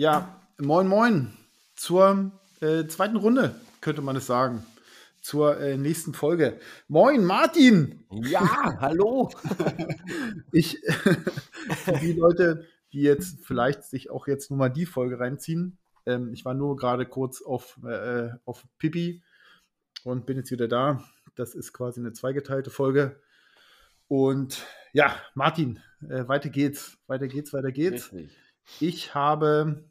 Ja, moin, moin. Zur äh, zweiten Runde, könnte man es sagen. Zur äh, nächsten Folge. Moin, Martin! Ja, hallo! ich, für die Leute, die jetzt vielleicht sich auch jetzt nur mal die Folge reinziehen, ähm, ich war nur gerade kurz auf, äh, auf Pipi und bin jetzt wieder da. Das ist quasi eine zweigeteilte Folge. Und ja, Martin, äh, weiter geht's. Weiter geht's, weiter geht's. Richtig. Ich habe,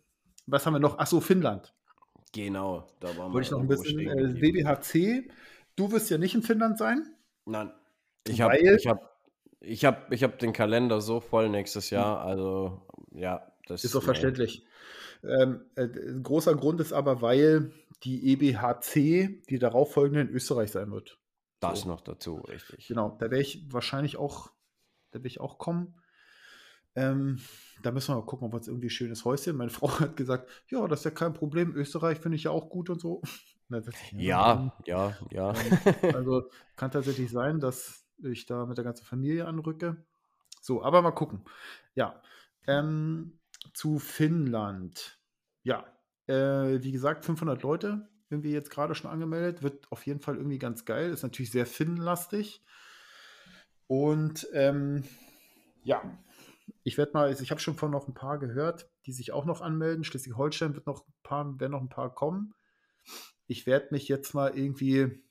was haben wir noch? Achso, Finnland. Genau, da waren wir. Wollte ich noch ein bisschen äh. Du wirst ja nicht in Finnland sein? Nein. Ich habe ich hab, ich hab, ich hab den Kalender so voll nächstes Jahr. Also, ja, das ist doch verständlich. Ähm, äh, großer Grund ist aber, weil die EBHC, die darauffolgende in Österreich sein wird. Das so. noch dazu, richtig. Genau, da werde ich wahrscheinlich auch, da werde ich auch kommen. Ähm, da müssen wir mal gucken, ob wir uns irgendwie schönes Häuschen. Meine Frau hat gesagt, ja, das ist ja kein Problem. Österreich finde ich ja auch gut und so. ja, ja, ja. Ähm, also kann tatsächlich sein, dass ich da mit der ganzen Familie anrücke. So, aber mal gucken. Ja. Ähm, zu Finnland. Ja, äh, wie gesagt, 500 Leute irgendwie jetzt gerade schon angemeldet. Wird auf jeden Fall irgendwie ganz geil. Ist natürlich sehr finnlastig. Und ähm, ja, ich werde mal, also ich habe schon von noch ein paar gehört, die sich auch noch anmelden. Schleswig-Holstein wird noch ein paar, werden noch ein paar kommen. Ich werde mich jetzt mal irgendwie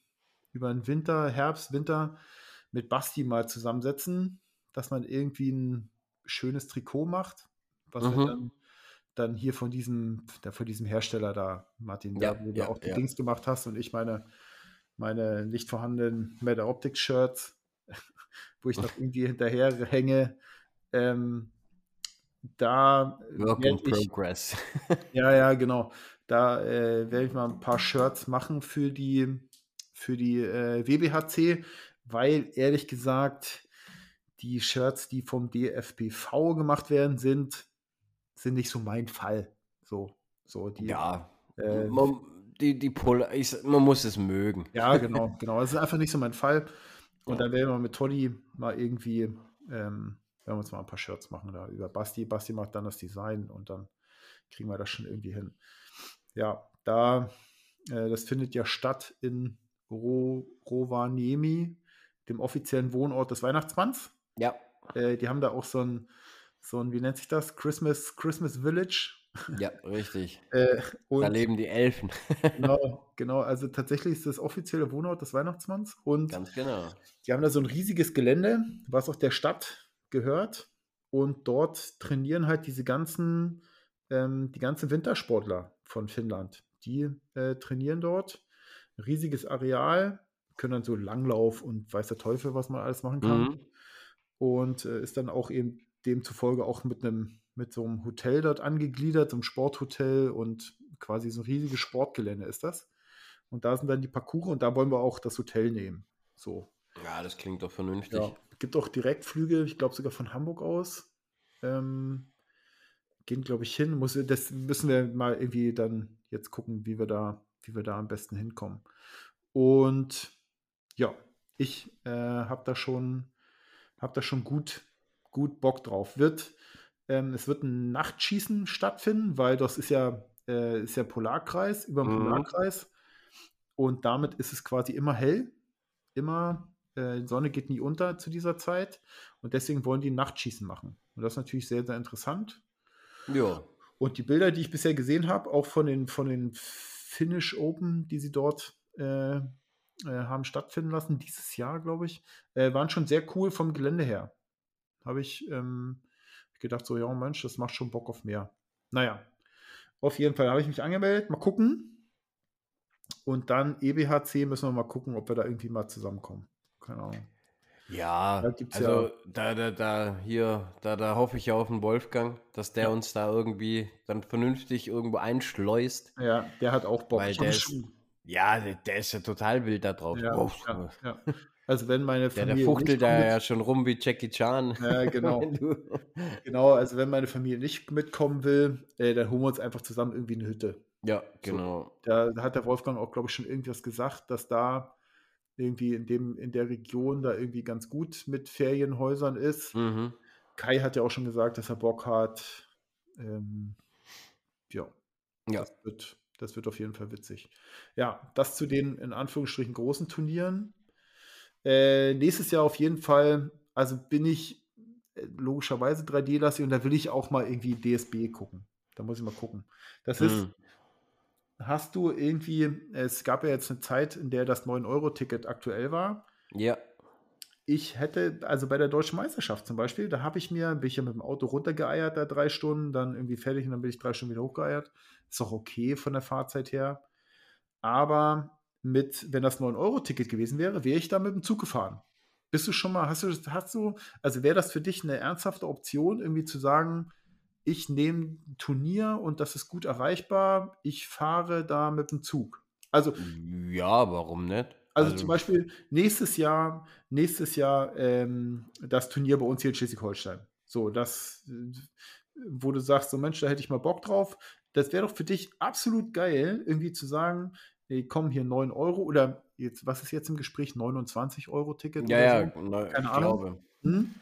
über den Winter, Herbst, Winter mit Basti mal zusammensetzen, dass man irgendwie ein schönes Trikot macht, was mhm. wir dann, dann hier von diesem, da, von diesem Hersteller da, Martin, ja, da, wo ja, du auch die ja. Dings gemacht hast und ich meine, meine nicht vorhandenen Meta Optics Shirts, wo ich noch irgendwie hinterher hänge, ähm, da Work in Progress. ja, ja, genau. Da äh, werde ich mal ein paar Shirts machen für die, für die äh, WBHC, weil ehrlich gesagt, die Shirts, die vom DFBV gemacht werden, sind, sind nicht so mein Fall. So, so die. Ja, äh, man, die, die Pull, ich, man muss es mögen. Ja, genau, genau. Das ist einfach nicht so mein Fall. Und ja. dann werden wir mit Toddy mal irgendwie ähm, werden wir uns mal ein paar Shirts machen da über Basti. Basti macht dann das Design und dann kriegen wir das schon irgendwie hin. Ja, da, äh, das findet ja statt in Ro Rovaniemi, dem offiziellen Wohnort des Weihnachtsmanns. Ja. Äh, die haben da auch so ein, so ein, wie nennt sich das? Christmas, Christmas Village. Ja, richtig. äh, da leben die Elfen. genau, genau. Also tatsächlich ist das offizielle Wohnort des Weihnachtsmanns. Und Ganz genau. Die haben da so ein riesiges Gelände, was auch der Stadt gehört. Und dort trainieren halt diese ganzen, ähm, die ganzen Wintersportler von Finnland. Die äh, trainieren dort. riesiges Areal, können dann so Langlauf und weiß der Teufel, was man alles machen kann. Mhm. Und äh, ist dann auch eben demzufolge auch mit einem, mit so einem Hotel dort angegliedert, so einem Sporthotel und quasi so ein riesiges Sportgelände ist das. Und da sind dann die Parcours und da wollen wir auch das Hotel nehmen. So. Ja, das klingt doch vernünftig. Ja gibt auch Direktflüge, ich glaube sogar von Hamburg aus. Ähm, gehen, glaube ich, hin. Muss, das müssen wir mal irgendwie dann jetzt gucken, wie wir da, wie wir da am besten hinkommen. Und ja, ich äh, habe da schon, habe da schon gut, gut Bock drauf. Wird, ähm, es wird ein Nachtschießen stattfinden, weil das ist ja, äh, ist ja Polarkreis, über dem mhm. Polarkreis. Und damit ist es quasi immer hell. Immer äh, die Sonne geht nie unter zu dieser Zeit und deswegen wollen die Nachtschießen machen. Und das ist natürlich sehr, sehr interessant. Ja. Und die Bilder, die ich bisher gesehen habe, auch von den, von den Finnish Open, die sie dort äh, äh, haben stattfinden lassen, dieses Jahr, glaube ich, äh, waren schon sehr cool vom Gelände her. Habe ich ähm, gedacht, so, ja, Mensch, das macht schon Bock auf mehr. Naja, auf jeden Fall habe ich mich angemeldet. Mal gucken. Und dann EBHC müssen wir mal gucken, ob wir da irgendwie mal zusammenkommen keine Ahnung. Ja, da also ja da, da, da, hier, da, da hoffe ich ja auf den Wolfgang, dass der ja. uns da irgendwie dann vernünftig irgendwo einschleust. Ja, der hat auch Bock. Weil der ist, ja, der, der, ist ja total wild da drauf. Ja, oh. ja, Also wenn meine Familie. Der, der fuchtelt da ja schon rum wie Jackie Chan. Ja, genau. genau, also wenn meine Familie nicht mitkommen will, äh, dann holen wir uns einfach zusammen irgendwie eine Hütte. Ja, genau. So, da, da hat der Wolfgang auch, glaube ich, schon irgendwas gesagt, dass da irgendwie in, dem, in der Region da irgendwie ganz gut mit Ferienhäusern ist. Mhm. Kai hat ja auch schon gesagt, dass er Bock hat, ähm, ja, ja. Das, wird, das wird auf jeden Fall witzig. Ja, das zu den in Anführungsstrichen großen Turnieren. Äh, nächstes Jahr auf jeden Fall, also bin ich äh, logischerweise 3D-lastig und da will ich auch mal irgendwie DSB gucken. Da muss ich mal gucken. Das ist, hm. Hast du irgendwie, es gab ja jetzt eine Zeit, in der das 9-Euro-Ticket aktuell war. Ja. Ich hätte, also bei der deutschen Meisterschaft zum Beispiel, da habe ich mir, bin ich ja mit dem Auto runtergeeiert, da drei Stunden, dann irgendwie fertig und dann bin ich drei Stunden wieder hochgeeiert. Ist auch okay von der Fahrzeit her. Aber mit, wenn das 9-Euro-Ticket gewesen wäre, wäre ich da mit dem Zug gefahren. Bist du schon mal, hast du, hast du, also wäre das für dich eine ernsthafte Option, irgendwie zu sagen, ich nehme ein Turnier und das ist gut erreichbar, ich fahre da mit dem Zug. Also. Ja, warum nicht? Also, also zum Beispiel nächstes Jahr, nächstes Jahr ähm, das Turnier bei uns hier in Schleswig-Holstein. So, das, wo du sagst, so Mensch, da hätte ich mal Bock drauf. Das wäre doch für dich absolut geil, irgendwie zu sagen, ey, komm, hier 9 Euro oder jetzt, was ist jetzt im Gespräch? 29 Euro Ticket? Ja, ja, so? ne, keine Ahnung. Hm?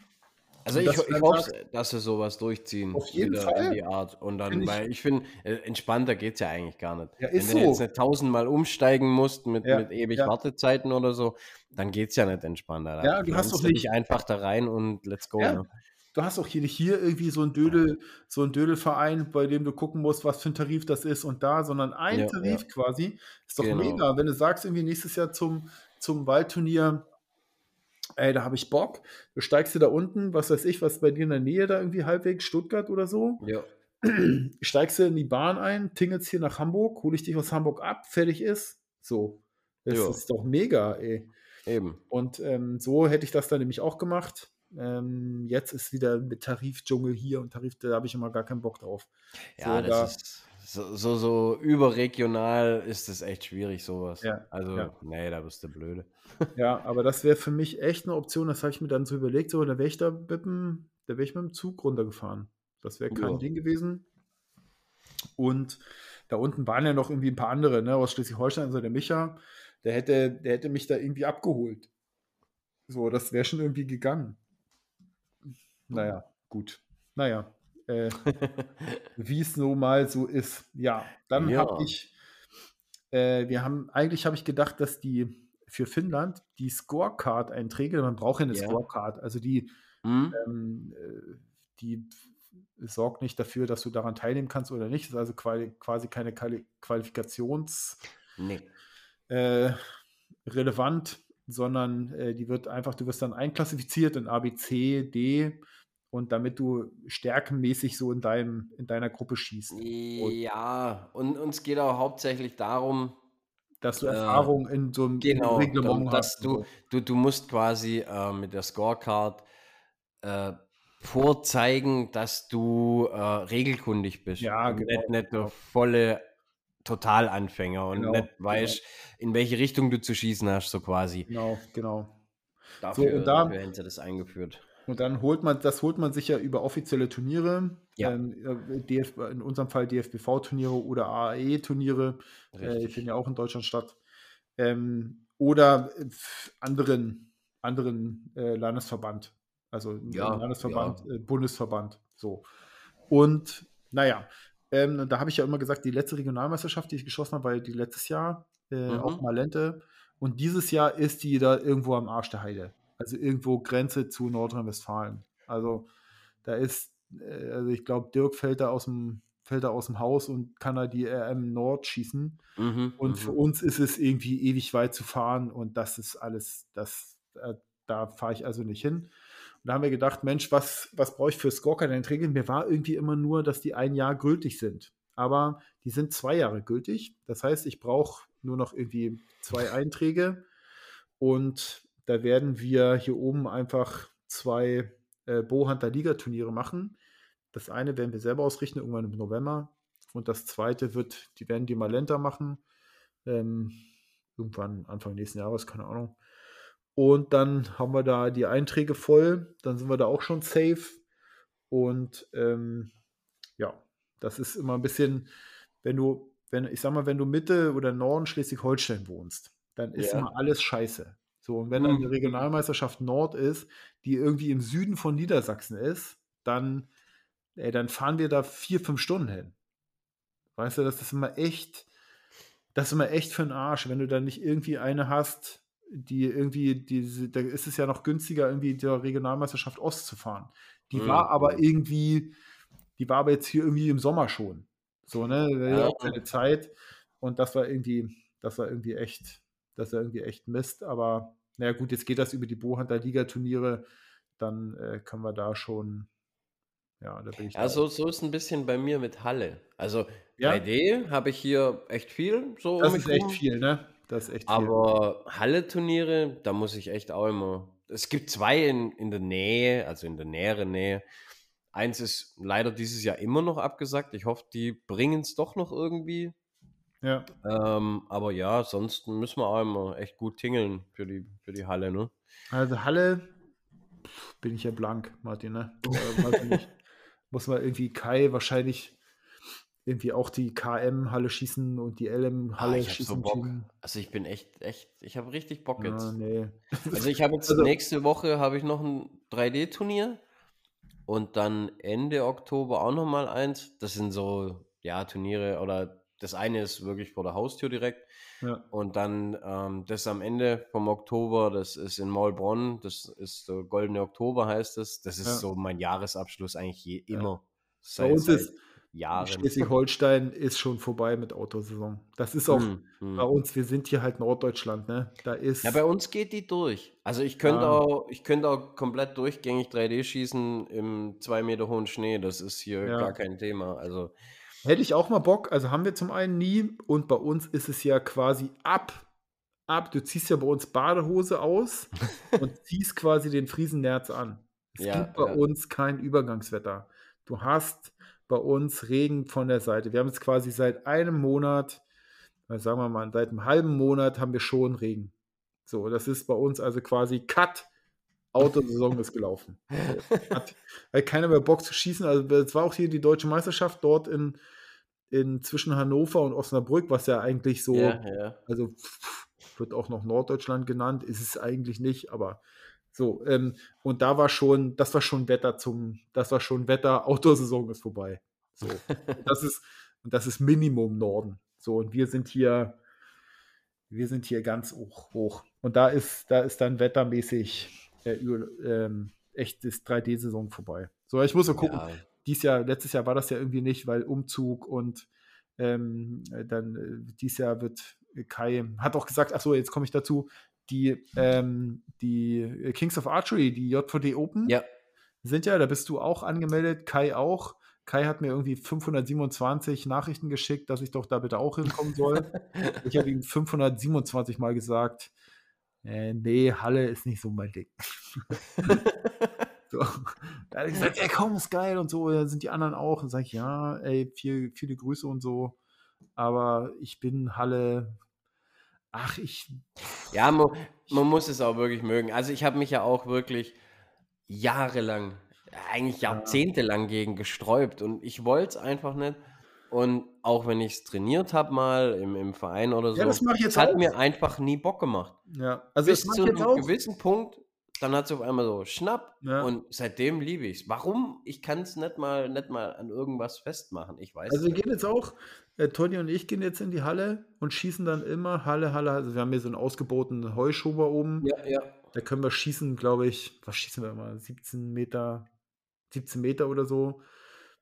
Also ich, ich hoffe, dass sie sowas durchziehen. Auf jeden Fall. In die Art. Und dann, ich, weil ich finde, äh, entspannter geht es ja eigentlich gar nicht. Ja, Wenn so. du jetzt nicht tausendmal umsteigen musst mit, ja, mit ewig ja. Wartezeiten oder so, dann geht es ja nicht entspannter. Ja, du hast doch nicht einfach da rein und let's go. Ne? Du hast auch hier nicht hier irgendwie so ein Dödel, so ein Dödelverein, bei dem du gucken musst, was für ein Tarif das ist und da, sondern ein Tarif quasi. Ist doch genau. mega. Wenn du sagst, irgendwie nächstes Jahr zum, zum Waldturnier ey, da habe ich Bock. Du steigst du da unten, was weiß ich, was bei dir in der Nähe da irgendwie halbwegs, Stuttgart oder so. Ja. Steigst du in die Bahn ein, tingelst hier nach Hamburg, hole ich dich aus Hamburg ab, fertig ist. So. Das ja. ist doch mega, ey. Eben. Und ähm, so hätte ich das dann nämlich auch gemacht. Ähm, jetzt ist wieder mit Tarifdschungel hier und Tarif, da habe ich immer gar keinen Bock drauf. Ja, so, das da, ist so, so, so, überregional ist es echt schwierig, sowas. Ja, also, ja. nee, da bist du blöde. Ja, aber das wäre für mich echt eine Option, das habe ich mir dann so überlegt, so, da wäre ich da mit dem, da wäre ich mit dem Zug runtergefahren. Das wäre kein ja. Ding gewesen. Und da unten waren ja noch irgendwie ein paar andere, ne, aus Schleswig-Holstein, so der Micha, der hätte, der hätte mich da irgendwie abgeholt. So, das wäre schon irgendwie gegangen. Naja, gut. Naja, äh, wie es so mal so ist. Ja, dann ja. habe ich, äh, wir haben, eigentlich habe ich gedacht, dass die für Finnland die Scorecard-Einträge, man braucht ja eine ja. Scorecard, also die, mhm. ähm, äh, die sorgt nicht dafür, dass du daran teilnehmen kannst oder nicht. Das ist also quasi keine Qualifikations nee. äh, relevant, sondern äh, die wird einfach, du wirst dann einklassifiziert in A, B, C, D und damit du stärkenmäßig so in, deinem, in deiner Gruppe schießt. Ja, und uns geht auch hauptsächlich darum, dass du äh, Erfahrung in so einem genau, Reglement dass hast. Du, du, du musst quasi äh, mit der Scorecard äh, vorzeigen, dass du äh, regelkundig bist. Ja, genau. Nicht, nicht der volle Totalanfänger und genau, nicht weißt, genau. in welche Richtung du zu schießen hast, so quasi. Genau, genau. Dafür, so, und da, dafür sie das eingeführt. Und dann holt man, das holt man sich ja über offizielle Turniere, ja. ähm, äh, DF, in unserem Fall DFBV-Turniere oder AAE-Turniere, äh, finden ja auch in Deutschland statt. Ähm, oder anderen, anderen äh, Landesverband, also ja, Landesverband, ja. Äh, Bundesverband, so. Und naja, ähm, da habe ich ja immer gesagt, die letzte Regionalmeisterschaft, die ich geschossen habe, war die letztes Jahr, äh, mhm. auch Malente. Und dieses Jahr ist die da irgendwo am Arsch der Heide. Also irgendwo Grenze zu Nordrhein-Westfalen. Also da ist, äh, also ich glaube, Dirk fällt da aus dem fällt er aus dem Haus und kann da die RM Nord schießen. Mhm, und für mhm. uns ist es irgendwie ewig weit zu fahren und das ist alles, das, äh, da fahre ich also nicht hin. Und da haben wir gedacht, Mensch, was, was brauche ich für Scorecard-Einträge? Mir war irgendwie immer nur, dass die ein Jahr gültig sind. Aber die sind zwei Jahre gültig. Das heißt, ich brauche nur noch irgendwie zwei Einträge. Und da werden wir hier oben einfach zwei äh, Bohunter Liga-Turniere machen. Das eine werden wir selber ausrichten, irgendwann im November. Und das zweite wird, die werden die Malenta machen. Ähm, irgendwann Anfang nächsten Jahres, keine Ahnung. Und dann haben wir da die Einträge voll. Dann sind wir da auch schon safe. Und ähm, ja, das ist immer ein bisschen, wenn du, wenn, ich sag mal, wenn du Mitte oder Norden Schleswig-Holstein wohnst, dann ist ja. immer alles scheiße. So, und wenn dann die mhm. Regionalmeisterschaft Nord ist, die irgendwie im Süden von Niedersachsen ist, dann, ey, dann fahren wir da vier, fünf Stunden hin. Weißt du, das ist immer echt, das ist immer echt für den Arsch, wenn du dann nicht irgendwie eine hast, die irgendwie, diese, da ist es ja noch günstiger, irgendwie der Regionalmeisterschaft Ost zu fahren. Die mhm. war aber irgendwie, die war aber jetzt hier irgendwie im Sommer schon. So, ne? Ja. Auch keine Zeit. Und das war irgendwie, das war irgendwie echt, das war irgendwie echt Mist. Aber naja, gut, jetzt geht das über die Bohanter Liga-Turniere. Dann äh, können wir da schon, ja, da bin ich. Ja, so, so ist ein bisschen bei mir mit Halle. Also ja? 3D habe ich hier echt viel. So das um ist echt rum. viel, ne? Das ist echt viel. Aber Halle-Turniere, da muss ich echt auch immer. Es gibt zwei in, in der Nähe, also in der näheren Nähe. Eins ist leider dieses Jahr immer noch abgesagt. Ich hoffe, die bringen es doch noch irgendwie. Ja. Ähm, aber ja, sonst müssen wir auch immer echt gut tingeln für die, für die Halle, ne? Also Halle bin ich ja blank, Martin, ne? Äh, muss man irgendwie Kai wahrscheinlich irgendwie auch die KM-Halle schießen und die LM-Halle ah, schießen. So Bock. Also ich bin echt, echt, ich habe richtig Bock jetzt. Ja, nee. Also ich habe jetzt also, nächste Woche habe ich noch ein 3D-Turnier und dann Ende Oktober auch noch mal eins. Das sind so ja Turniere oder das eine ist wirklich vor der Haustür direkt ja. und dann ähm, das am Ende vom Oktober, das ist in Maulbronn, das ist der Goldene Oktober heißt es. Das ist ja. so mein Jahresabschluss eigentlich je, immer. Seit, Bei uns ist Jahren. Schleswig-Holstein ist schon vorbei mit Autosaison. Das ist auch hm, hm. bei uns, wir sind hier halt Norddeutschland, ne? Da ist. Ja, bei uns geht die durch. Also ich könnte ja. auch, ich könnte auch komplett durchgängig 3D schießen im zwei Meter hohen Schnee. Das ist hier gar kein Thema. Also. Hätte ich auch mal Bock, also haben wir zum einen nie und bei uns ist es ja quasi ab, ab, du ziehst ja bei uns Badehose aus und ziehst quasi den Friesennerz an. Es ja, gibt bei uns kein Übergangswetter. Du hast bei uns Regen von der Seite. Wir haben jetzt quasi seit einem Monat, sagen wir mal, seit einem halben Monat haben wir schon Regen. So, das ist bei uns also quasi Cut. Autosaison ist gelaufen. Hat, hat keiner mehr Bock zu schießen. Also es war auch hier die deutsche Meisterschaft dort in, in zwischen Hannover und Osnabrück, was ja eigentlich so, ja, ja. also wird auch noch Norddeutschland genannt, ist es eigentlich nicht, aber so, ähm, und da war schon, das war schon Wetter zum, das war schon Wetter, Outdoor-Saison ist vorbei. So. das ist, das ist Minimum Norden. So, und wir sind hier, wir sind hier ganz hoch. hoch. Und da ist, da ist dann wettermäßig äh, ähm, echt ist 3D-Saison vorbei. So, ich muss mal gucken. Ja. Dies Jahr, letztes Jahr war das ja irgendwie nicht, weil Umzug und ähm, dann äh, dieses Jahr wird Kai, hat auch gesagt, ach so, jetzt komme ich dazu, die, ähm, die Kings of Archery, die JVD Open, ja. sind ja, da bist du auch angemeldet, Kai auch. Kai hat mir irgendwie 527 Nachrichten geschickt, dass ich doch da bitte auch hinkommen soll. ich habe ihm 527 Mal gesagt, äh, nee, Halle ist nicht so mein Ding. so. Da hat er gesagt, ey, komm, ist geil und so. Da sind die anderen auch. Und sage ich, ja, ey, viel, viele Grüße und so. Aber ich bin Halle, ach, ich. Ja, man, man muss es auch wirklich mögen. Also ich habe mich ja auch wirklich jahrelang, eigentlich jahrzehntelang gegen gesträubt und ich wollte es einfach nicht. Und auch wenn ich es trainiert habe mal im, im Verein oder so, ja, das jetzt hat auch. mir einfach nie Bock gemacht. Ja, also bis zu einem gewissen Punkt, dann hat es auf einmal so schnapp ja. und seitdem liebe ich es. Warum? Ich kann es nicht mal, nicht mal an irgendwas festmachen. Ich weiß. Also wir gehen jetzt auch, äh, Toni und ich gehen jetzt in die Halle und schießen dann immer Halle, Halle. Also wir haben hier so einen ausgebotenen Heuschober oben. Ja, ja. Da können wir schießen, glaube ich, was schießen wir immer? 17 Meter, 17 Meter oder so.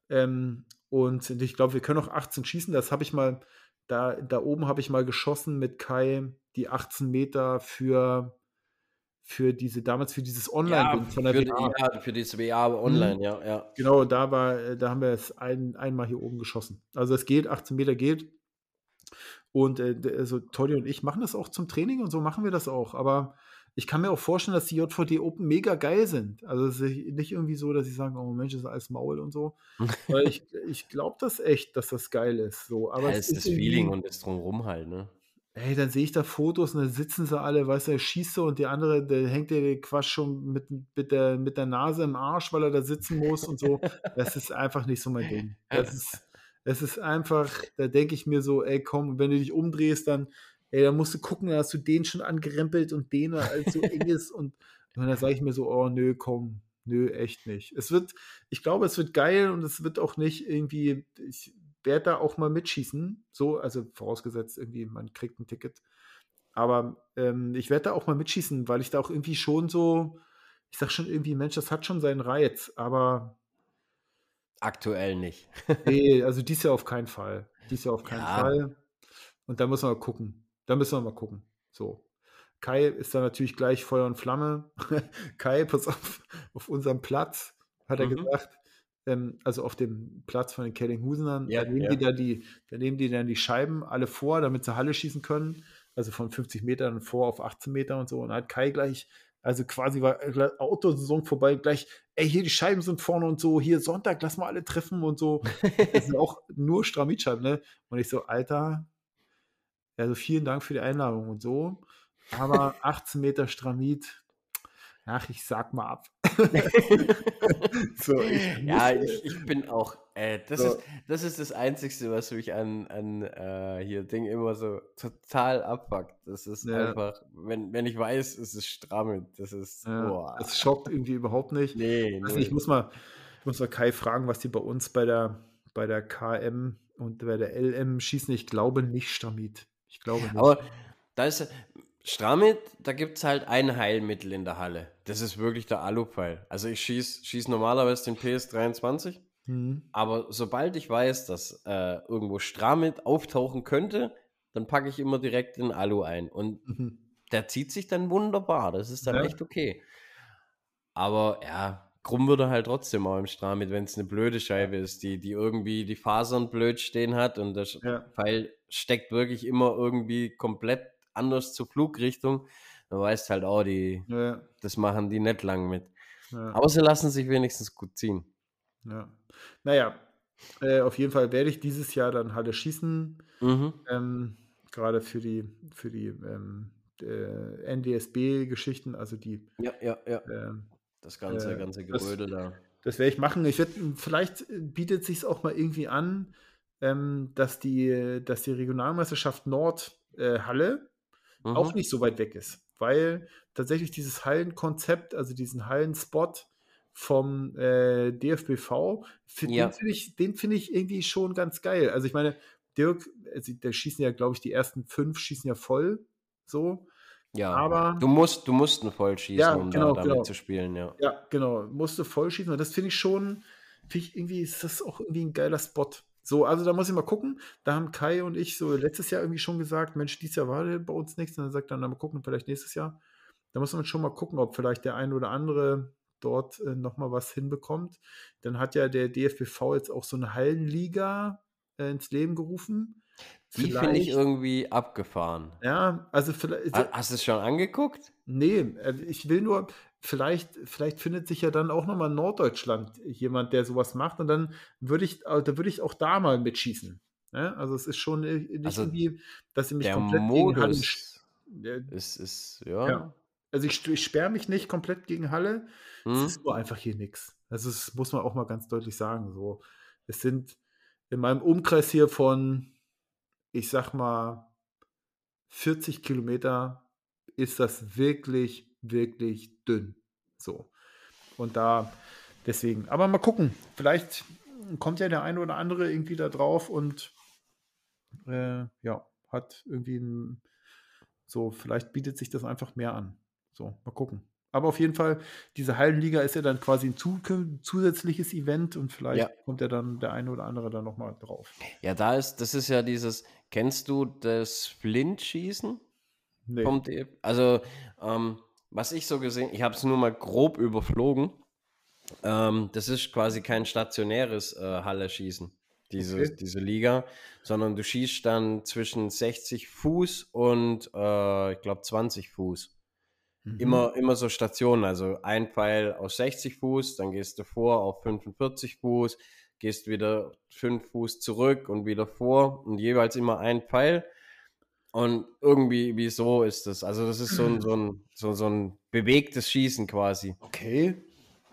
Ähm, und ich glaube, wir können auch 18 schießen. Das habe ich mal, da, da oben habe ich mal geschossen mit Kai die 18 Meter für für diese, damals für dieses Online-Ding ja, von der für, WA. Ja, für dieses WA Online, mhm. ja, ja. Genau, da war, äh, da haben wir es ein, einmal hier oben geschossen. Also es geht, 18 Meter geht. Und äh, also Toddy und ich machen das auch zum Training und so machen wir das auch. Aber ich kann mir auch vorstellen, dass die JVD Open mega geil sind. Also es ist nicht irgendwie so, dass sie sagen, oh Mensch, das ist alles Maul und so. Weil ich, ich glaube das echt, dass das geil ist. So. Aber ja, es ist das Feeling und das Drumherum halt, ne? Ey, dann sehe ich da Fotos und dann sitzen sie alle, weißt du, schießt so und der andere, der hängt der Quatsch schon mit, mit, der, mit der Nase im Arsch, weil er da sitzen muss und so. Das ist einfach nicht so mein Ding. Das ist, das ist einfach, da denke ich mir so, ey, komm, wenn du dich umdrehst, dann, ey, dann musst du gucken, da hast du den schon angerempelt und den als so eng ist und, und dann sage ich mir so, oh, nö, komm, nö, echt nicht. Es wird, ich glaube, es wird geil und es wird auch nicht irgendwie, ich, werde da auch mal mitschießen. So, also vorausgesetzt, irgendwie, man kriegt ein Ticket. Aber ähm, ich werde da auch mal mitschießen, weil ich da auch irgendwie schon so, ich sag schon irgendwie, Mensch, das hat schon seinen Reiz, aber. Aktuell nicht. nee, also dies Jahr auf keinen Fall. Dies Jahr auf keinen ja. Fall. Und da müssen wir mal gucken. Da müssen wir mal gucken. So. Kai ist da natürlich gleich Feuer und Flamme. Kai, pass auf, auf unserem Platz, hat er mhm. gesagt, ähm, also auf dem Platz von den Kellinghusenern, ja, da, nehmen ja. die da, die, da nehmen die dann die Scheiben alle vor, damit sie Halle schießen können. Also von 50 Metern vor auf 18 Meter und so. Und hat Kai gleich, also quasi war Autosaison vorbei, gleich, ey, hier die Scheiben sind vorne und so, hier Sonntag, lass mal alle treffen und so. das sind auch nur Stramitscheiben, ne? Und ich so, Alter, also vielen Dank für die Einladung und so. Aber 18 Meter Stramit, ach, ich sag mal ab. so, ich ja, ich, ich, bin auch, äh, das, so. ist, das ist das Einzige, was mich an, an äh, hier Ding immer so total abfuckt. Das ist ja. einfach, wenn, wenn ich weiß, es ist Stramit, das ist, ja, boah. Das schockt irgendwie überhaupt nicht. Nee, also nee. Ich muss mal, ich muss mal Kai fragen, was die bei uns bei der, bei der KM und bei der LM schießen. Ich glaube nicht Stramit. Ich glaube nicht. Aber da ist, Stramit, da gibt es halt ein Heilmittel in der Halle. Das ist wirklich der Alupfeil. Also ich schieße schieß normalerweise den PS23, mhm. aber sobald ich weiß, dass äh, irgendwo Stramit auftauchen könnte, dann packe ich immer direkt den Alu ein. Und mhm. der zieht sich dann wunderbar. Das ist dann ja. echt okay. Aber ja, krumm würde halt trotzdem auch im Stramit, wenn es eine blöde Scheibe ist, die, die irgendwie die Fasern blöd stehen hat und der ja. Pfeil steckt wirklich immer irgendwie komplett anders zur Flugrichtung, dann weißt halt auch, die, ja. das machen die nicht lang mit. Ja. Aber sie lassen sich wenigstens gut ziehen. Ja. Naja, äh, auf jeden Fall werde ich dieses Jahr dann Halle schießen. Mhm. Ähm, gerade für die, für die ähm, äh, NDSB-Geschichten, also die. Ja, ja, ja. Äh, das ganze, äh, ganze Gebäude das, da. Das werde ich machen. Ich werde, vielleicht bietet sich auch mal irgendwie an, ähm, dass die, dass die Regionalmeisterschaft Nord äh, Halle mhm. auch nicht so weit weg ist, weil tatsächlich dieses Hallenkonzept, also diesen Hallenspot vom äh, DFBV, für, ja. den finde ich, find ich irgendwie schon ganz geil. Also ich meine, Dirk, also, der schießen ja, glaube ich, die ersten fünf schießen ja voll, so. Ja, aber du musst, du musst einen Vollschießen, ja, um genau, da, damit genau. zu spielen, ja. Ja, genau, musste Vollschießen und das finde ich schon, finde ich irgendwie, ist das auch irgendwie ein geiler Spot. So, also da muss ich mal gucken. Da haben Kai und ich so letztes Jahr irgendwie schon gesagt, Mensch, dieses Jahr war bei uns nichts. Und dann sagt er, dann mal gucken, vielleicht nächstes Jahr. Da muss man schon mal gucken, ob vielleicht der ein oder andere dort äh, nochmal was hinbekommt. Dann hat ja der DFBV jetzt auch so eine Hallenliga äh, ins Leben gerufen. Die finde ich irgendwie abgefahren. Ja, also vielleicht. Hast du es schon angeguckt? Nee, äh, ich will nur, vielleicht, vielleicht findet sich ja dann auch nochmal in Norddeutschland jemand, der sowas macht und dann würde ich, äh, da würde ich auch da mal mitschießen. Ne? Also es ist schon nicht also irgendwie, dass sie mich komplett Modus gegen Halle. Ist, ist, ja. ja. Also ich, ich sperre mich nicht komplett gegen Halle. Hm. Es ist nur einfach hier nichts. Also das muss man auch mal ganz deutlich sagen. So, es sind in meinem Umkreis hier von, ich sag mal, 40 Kilometer ist das wirklich wirklich dünn. So. Und da deswegen. Aber mal gucken. Vielleicht kommt ja der eine oder andere irgendwie da drauf und äh, ja, hat irgendwie ein, so, vielleicht bietet sich das einfach mehr an. So, mal gucken. Aber auf jeden Fall, diese Hallenliga ist ja dann quasi ein zusätzliches Event und vielleicht ja. kommt ja dann der eine oder andere da nochmal drauf. Ja, da ist, das ist ja dieses, kennst du das Flintschießen? Nee. Also, ähm, was ich so gesehen, ich habe es nur mal grob überflogen. Ähm, das ist quasi kein stationäres äh, Halle-Schießen, diese, okay. diese Liga, sondern du schießt dann zwischen 60 Fuß und äh, ich glaube 20 Fuß. Mhm. Immer, immer so Stationen, also ein Pfeil auf 60 Fuß, dann gehst du vor auf 45 Fuß, gehst wieder 5 Fuß zurück und wieder vor und jeweils immer ein Pfeil. Und irgendwie, wieso ist das? Also, das ist so ein, so ein, so, so ein bewegtes Schießen quasi. Okay.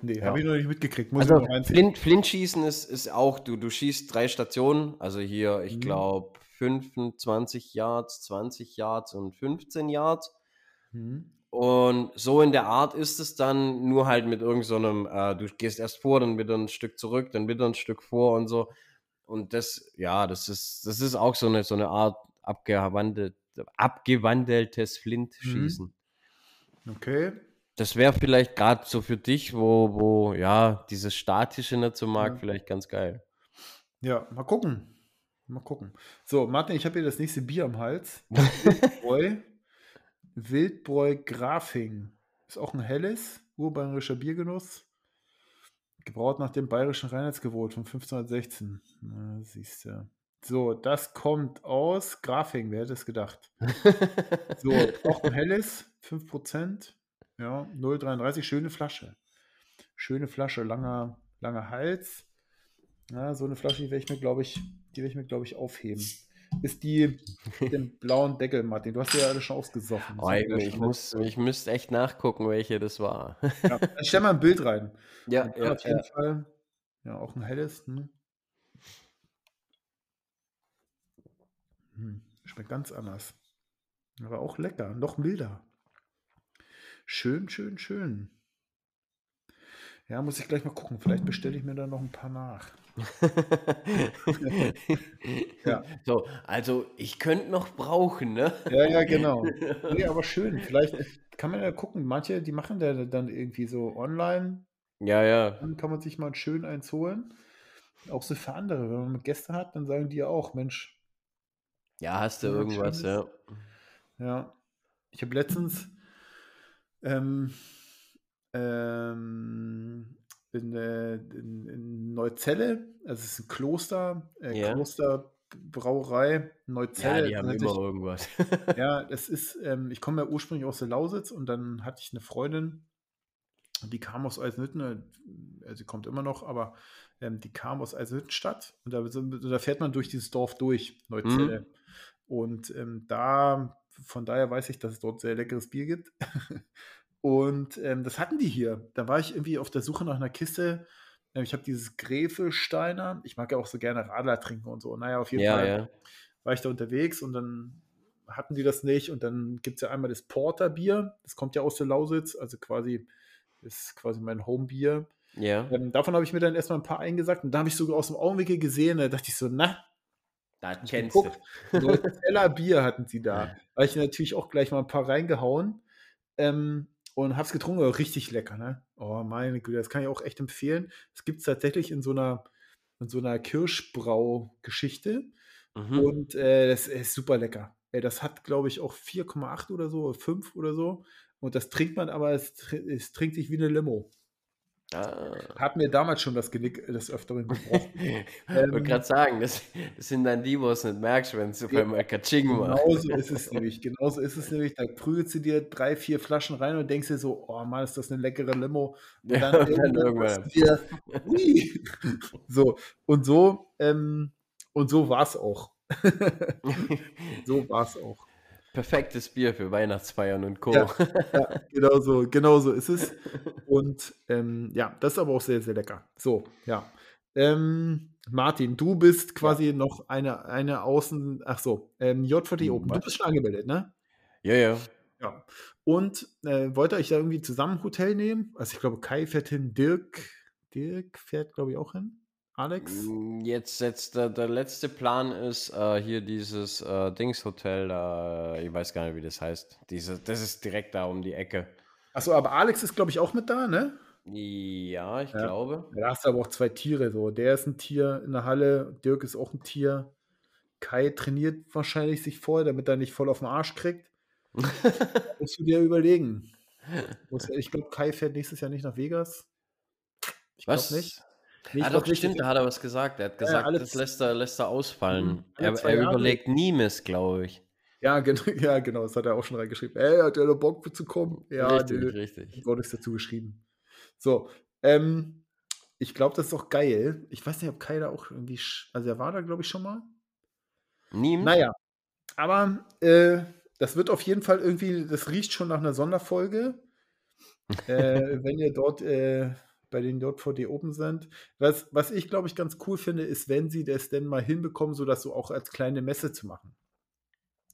Nee, ja. habe ich noch nicht mitgekriegt. Muss also, Flint, Flintschießen ist, ist auch, du, du schießt drei Stationen. Also hier, ich mhm. glaube, 25 Yards, 20 Yards und 15 Yards. Mhm. Und so in der Art ist es dann, nur halt mit irgendeinem, so äh, du gehst erst vor, dann wieder ein Stück zurück, dann wieder ein Stück vor und so. und das, ja, das ist, das ist auch so eine, so eine Art abgewandelt, abgewandeltes Flintschießen. Mhm. Okay. Das wäre vielleicht gerade so für dich, wo, wo, ja, dieses Statische nicht so mag, ja. vielleicht ganz geil. Ja, mal gucken. Mal gucken. So, Martin, ich habe hier das nächste Bier am Hals. Wildbräu. Wildbräu Grafing. Ist auch ein helles, urbayerischer Biergenuss. Gebraut nach dem bayerischen Reinheitsgebot von 1516. Na, siehst du. So, das kommt aus Grafing, wer hätte es gedacht? so, auch ein helles, 5%. Ja, 0,33, schöne Flasche. Schöne Flasche, langer, langer Hals. Ja, so eine Flasche, die werde ich mir, glaube ich, die werde ich mir, glaube ich, aufheben. Ist die mit dem blauen Deckel, Martin. Du hast die ja alle schon ausgesoffen. Oh, ich, ich, muss, ich müsste echt nachgucken, welche das war. ja, ich stelle mal ein Bild rein. Ja, ja auf jeden ja. Fall. Ja, auch ein helles. Hm. Hm, schmeckt ganz anders. Aber auch lecker, noch milder. Schön, schön, schön. Ja, muss ich gleich mal gucken. Vielleicht bestelle ich mir da noch ein paar nach. ja. So, also ich könnte noch brauchen, ne? Ja, ja, genau. Nee, aber schön. Vielleicht kann man ja gucken. Manche, die machen da dann irgendwie so online. Ja, ja. Dann kann man sich mal schön eins holen. Auch so für andere. Wenn man Gäste hat, dann sagen die ja auch, Mensch. Ja, hast du irgendwas, ja. Ja. Ich habe letztens ähm, ähm, in, äh, in, in, Neuzelle, also es ist ein Kloster, äh, ja. Klosterbrauerei, Neuzelle. Ja, die haben immer ich, irgendwas. ja, es ist, ähm, ich komme ja ursprünglich aus der Lausitz und dann hatte ich eine Freundin, die kam aus Eisenhütten, äh, sie kommt immer noch, aber ähm, die kam aus Eisenhüttenstadt und da, da, fährt man durch dieses Dorf durch, Neuzelle. Mhm. Und ähm, da, von daher weiß ich, dass es dort sehr leckeres Bier gibt. Und ähm, das hatten die hier. Da war ich irgendwie auf der Suche nach einer Kiste. Ähm, ich habe dieses Gräfesteiner. Ich mag ja auch so gerne Radler trinken und so. Naja, auf jeden ja, Fall ja. war ich da unterwegs und dann hatten die das nicht. Und dann gibt es ja einmal das Porterbier. Das kommt ja aus der Lausitz. Also quasi, ist quasi mein Homebier. Ja. Ähm, davon habe ich mir dann erstmal ein paar eingesagt. Und da habe ich sogar aus dem Augenwinkel gesehen. Da dachte ich so, na, da kennst geguckt. du. Teller Bier hatten sie da. Habe ich natürlich auch gleich mal ein paar reingehauen. Ähm, und hab's getrunken, richtig lecker, ne? Oh, meine Güte, das kann ich auch echt empfehlen. Es gibt es tatsächlich in so einer, in so einer Kirschbrau-Geschichte. Mhm. Und äh, das ist super lecker. Das hat, glaube ich, auch 4,8 oder so, 5 oder so. Und das trinkt man aber, es, es trinkt sich wie eine Limo. Ah. Hat mir damals schon das Genick des Öfteren gebrochen. ich ähm, wollte gerade sagen, das, das, sind dann die, wo es nicht merkst, wenn es auf einmal Kaching macht. Genauso ist es nämlich. Genauso ist es nämlich. Da prügelst du dir drei, vier Flaschen rein und denkst dir so, oh Mann, ist das eine leckere Limo. Und dann, ja, dann irgendwann. Dir, so, und so, ähm, und so war es auch. so war es auch. Perfektes Bier für Weihnachtsfeiern und Co. Ja, ja, genau so, genau so ist es. Und ähm, ja, das ist aber auch sehr, sehr lecker. So, ja. Ähm, Martin, du bist quasi ja. noch eine, eine Außen, ach so, ähm, JVD hm, Open. Du bist schon angemeldet, ne? Ja, ja. Ja. Und äh, wollt ihr euch da irgendwie zusammen ein Hotel nehmen? Also ich glaube, Kai fährt hin, Dirk, Dirk fährt, glaube ich, auch hin. Alex? Mm, jetzt, jetzt der, der letzte Plan ist äh, hier dieses äh, Dingshotel, äh, ich weiß gar nicht, wie das heißt. Diese, das ist direkt da um die Ecke. Achso, aber Alex ist, glaube ich, auch mit da, ne? Ja, ich ja. glaube. Da hast du aber auch zwei Tiere so. Der ist ein Tier in der Halle, Dirk ist auch ein Tier. Kai trainiert wahrscheinlich sich vorher, damit er nicht voll auf den Arsch kriegt. musst du dir überlegen. Ich glaube, Kai fährt nächstes Jahr nicht nach Vegas. Ich glaube nicht. Nee, ah, doch, stimmt, da hat er was gesagt. Er hat gesagt, ja, das lässt er, lässt er ausfallen. Mhm, er, er überlegt Niemes, glaube ich. Ja, genau, ja, genau, das hat er auch schon reingeschrieben. Ey, hat er noch Bock zu kommen? Ja, richtig, nö. richtig. Wurde es dazu geschrieben. So, ähm, ich glaube, das ist doch geil. Ich weiß nicht, ob Kai da auch irgendwie, also er war da, glaube ich, schon mal. Niemes? Naja, aber äh, das wird auf jeden Fall irgendwie, das riecht schon nach einer Sonderfolge. äh, wenn ihr dort äh, bei den JVD Open sind. Was, was ich, glaube ich, ganz cool finde, ist, wenn sie das denn mal hinbekommen, so dass so auch als kleine Messe zu machen.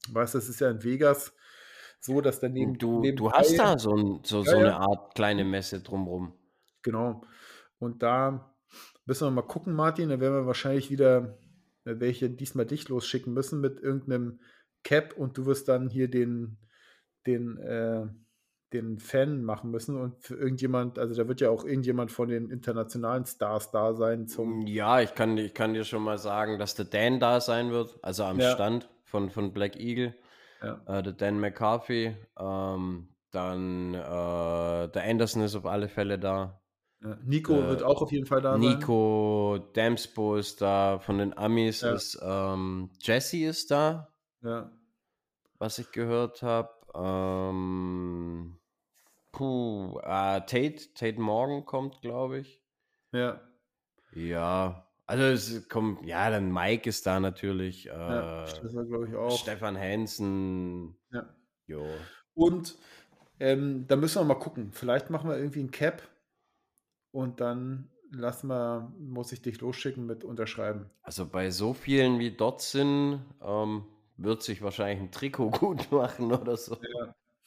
Weißt du, das ist ja in Vegas so, dass daneben. Du, du hast da so, ein, so, ja, so eine Art kleine Messe drumrum. Genau. Und da müssen wir mal gucken, Martin. Da werden wir wahrscheinlich wieder welche diesmal dich losschicken müssen mit irgendeinem Cap und du wirst dann hier den, den, äh, den Fan machen müssen und für irgendjemand, also da wird ja auch irgendjemand von den internationalen Stars da sein zum. Mm, ja, ich kann, ich kann dir schon mal sagen, dass der Dan da sein wird, also am ja. Stand von, von Black Eagle. Ja. Äh, der Dan McCarthy. Ähm, dann äh, der Anderson ist auf alle Fälle da. Ja. Nico äh, wird auch auf jeden Fall da Nico, sein. Nico, Damspo ist da. Von den Amis ist ähm, Jesse ist da. Was ich gehört habe. Ähm, puh, äh, Tate, Tate Morgan kommt, glaube ich. Ja. Ja, also es kommt, ja, dann Mike ist da natürlich. Äh, ja, Stefan, glaube ich, auch. Stefan Hansen. Ja. Jo. Und ähm, da müssen wir mal gucken. Vielleicht machen wir irgendwie ein Cap und dann lassen wir, muss ich dich losschicken mit unterschreiben. Also bei so vielen wie dort sind, ähm, wird sich wahrscheinlich ein Trikot gut machen oder so.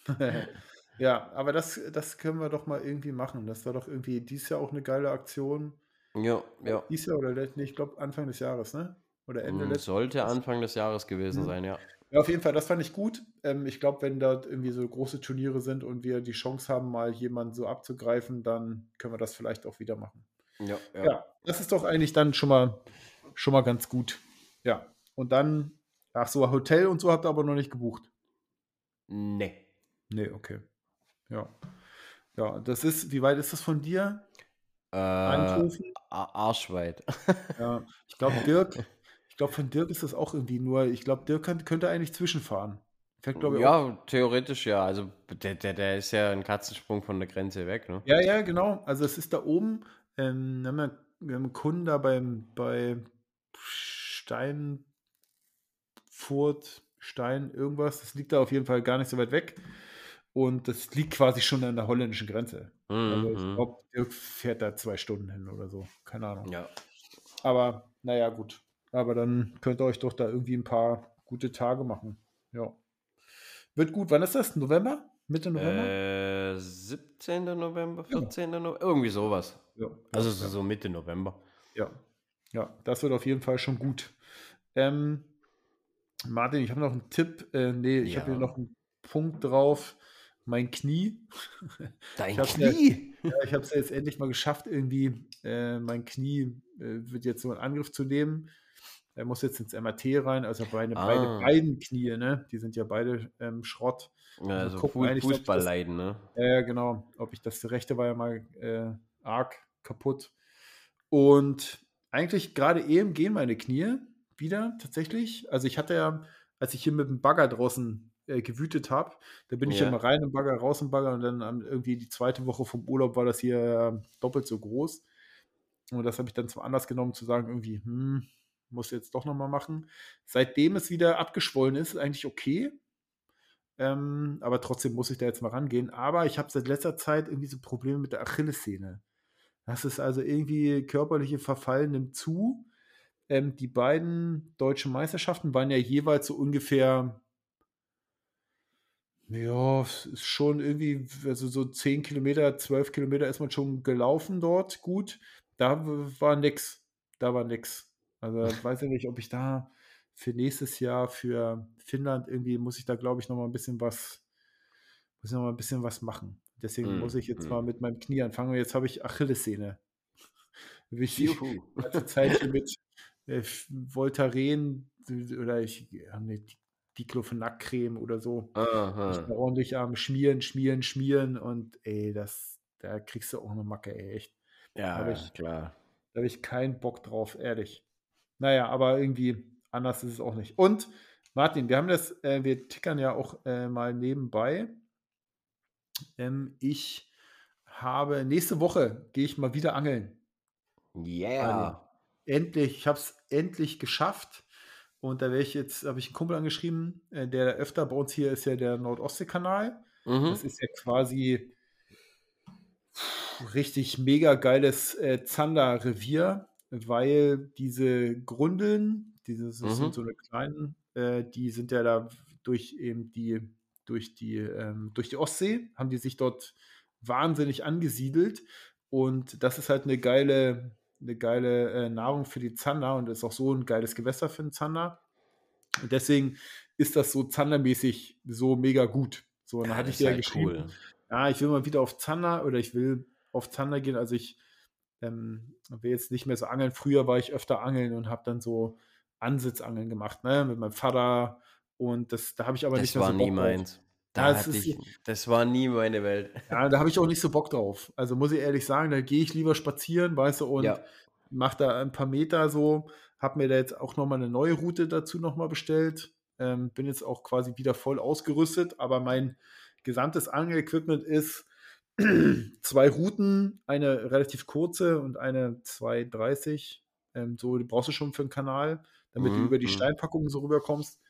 Ja. ja, aber das, das können wir doch mal irgendwie machen. Das war doch irgendwie dieses Jahr auch eine geile Aktion. Ja, ja. Dieses Jahr oder nee, ich glaube Anfang des Jahres, ne? Oder Ende hm, Sollte Anfang des Jahres gewesen mhm. sein, ja. Ja, auf jeden Fall, das fand ich gut. Ähm, ich glaube, wenn dort irgendwie so große Turniere sind und wir die Chance haben, mal jemanden so abzugreifen, dann können wir das vielleicht auch wieder machen. Ja, ja. ja das ist doch eigentlich dann schon mal, schon mal ganz gut. Ja. Und dann Ach so, Hotel und so habt ihr aber noch nicht gebucht. Nee. Nee, okay. Ja. Ja, das ist, wie weit ist das von dir? Äh, Anrufen? Arschweit. ja, ich glaube, Dirk, ich glaube, von Dirk ist das auch irgendwie nur, ich glaube, Dirk kann, könnte eigentlich zwischenfahren. Fährt, ja, auch. theoretisch ja. Also der, der, der ist ja ein Katzensprung von der Grenze weg, ne? Ja, ja, genau. Also es ist da oben, ähm, wir, haben ja, wir haben einen Kunden da beim, bei Stein, Furt, Stein, irgendwas. Das liegt da auf jeden Fall gar nicht so weit weg. Und das liegt quasi schon an der holländischen Grenze. Mhm. Also ich mhm. glaube, Dirk fährt da zwei Stunden hin oder so. Keine Ahnung. Ja. Aber naja, gut. Aber dann könnt ihr euch doch da irgendwie ein paar gute Tage machen. Ja. Wird gut. Wann ist das? November? Mitte November? Äh, 17. November, 14. Ja. November, irgendwie sowas. Ja. Also so Mitte November. Ja. Ja, das wird auf jeden Fall schon gut. Ähm, Martin, ich habe noch einen Tipp. Äh, nee, ich ja. habe hier noch einen Punkt drauf. Mein Knie. Dein ich Knie? Ja, ja, ich habe es ja jetzt endlich mal geschafft, irgendwie äh, mein Knie äh, wird jetzt so in Angriff zu nehmen. Er muss jetzt ins MRT rein, also meine ah. beide, beiden Knie, ne? Die sind ja beide ähm, Schrott. Ja, also, Fußball leiden, ne? Ja, genau. Ob ich das rechte war ja mal äh, arg kaputt. Und eigentlich gerade eben gehen meine Knie wieder tatsächlich. Also ich hatte ja, als ich hier mit dem Bagger draußen äh, gewütet habe, da bin ich ja. immer rein im Bagger, raus im Bagger und dann irgendwie die zweite Woche vom Urlaub war das hier äh, doppelt so groß. Und das habe ich dann zum Anlass genommen, zu sagen, irgendwie, hm, muss jetzt doch nochmal machen. Seitdem es wieder abgeschwollen ist, ist eigentlich okay. Ähm, aber trotzdem muss ich da jetzt mal rangehen. Aber ich habe seit letzter Zeit irgendwie so Probleme mit der Achillessehne. Das ist also irgendwie körperliche Verfall nimmt zu. Ähm, die beiden deutschen Meisterschaften waren ja jeweils so ungefähr, ja, ist schon irgendwie, also so 10 Kilometer, 12 Kilometer ist man schon gelaufen dort, gut. Da war nix. Da war nix. Also ich weiß ja nicht, ob ich da für nächstes Jahr für Finnland irgendwie muss ich da, glaube ich, noch mal ein bisschen was, muss ich noch mal ein bisschen was machen. Deswegen mm, muss ich jetzt mm. mal mit meinem Knie anfangen. Jetzt habe ich Achillessehne. Wichtig. Die ganze Zeit hier mit äh, Voltaren oder ich habe eine Diclofenac-Creme oder so. ordentlich am Schmieren, Schmieren, Schmieren und ey, das, da kriegst du auch eine Macke, ey, echt. Ja, da ich, klar. Da habe ich keinen Bock drauf, ehrlich. Naja, aber irgendwie anders ist es auch nicht. Und Martin, wir haben das, äh, wir tickern ja auch äh, mal nebenbei. Ähm, ich habe nächste Woche gehe ich mal wieder angeln. Yeah endlich, ich habe es endlich geschafft. Und da wäre ich jetzt, habe ich einen Kumpel angeschrieben, äh, der öfter bei uns hier ist ja der Nordostseekanal. Mhm. Das ist ja quasi richtig mega geiles äh, Zander-Revier, weil diese Grundeln, diese das mhm. sind so eine kleinen, äh, die sind ja da durch eben die, durch die, ähm, durch die Ostsee, haben die sich dort wahnsinnig angesiedelt. Und das ist halt eine geile eine geile äh, Nahrung für die Zander und ist auch so ein geiles Gewässer für den Zander. Und deswegen ist das so zandermäßig so mega gut. So, und ja, dann hatte ich dir ja geschrieben, cool. ja, ich will mal wieder auf Zander oder ich will auf Zander gehen. Also ich ähm, will jetzt nicht mehr so angeln. Früher war ich öfter angeln und habe dann so Ansitzangeln gemacht, ne, mit meinem Vater. Und das, da habe ich aber das nicht mehr so Bock nie meins. Da ja, ich, das war nie meine Welt. Ja, da habe ich auch nicht so Bock drauf. Also muss ich ehrlich sagen, da gehe ich lieber spazieren, weißt du, und ja. mache da ein paar Meter so. Habe mir da jetzt auch nochmal eine neue Route dazu nochmal bestellt. Ähm, bin jetzt auch quasi wieder voll ausgerüstet, aber mein gesamtes Angel-Equipment ist zwei Routen, eine relativ kurze und eine 230. Ähm, so, die brauchst du schon für den Kanal, damit mhm. du über die mhm. Steinpackungen so rüberkommst.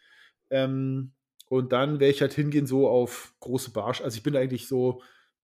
Ähm, und dann werde ich halt hingehen so auf große Barsche. Also ich bin eigentlich so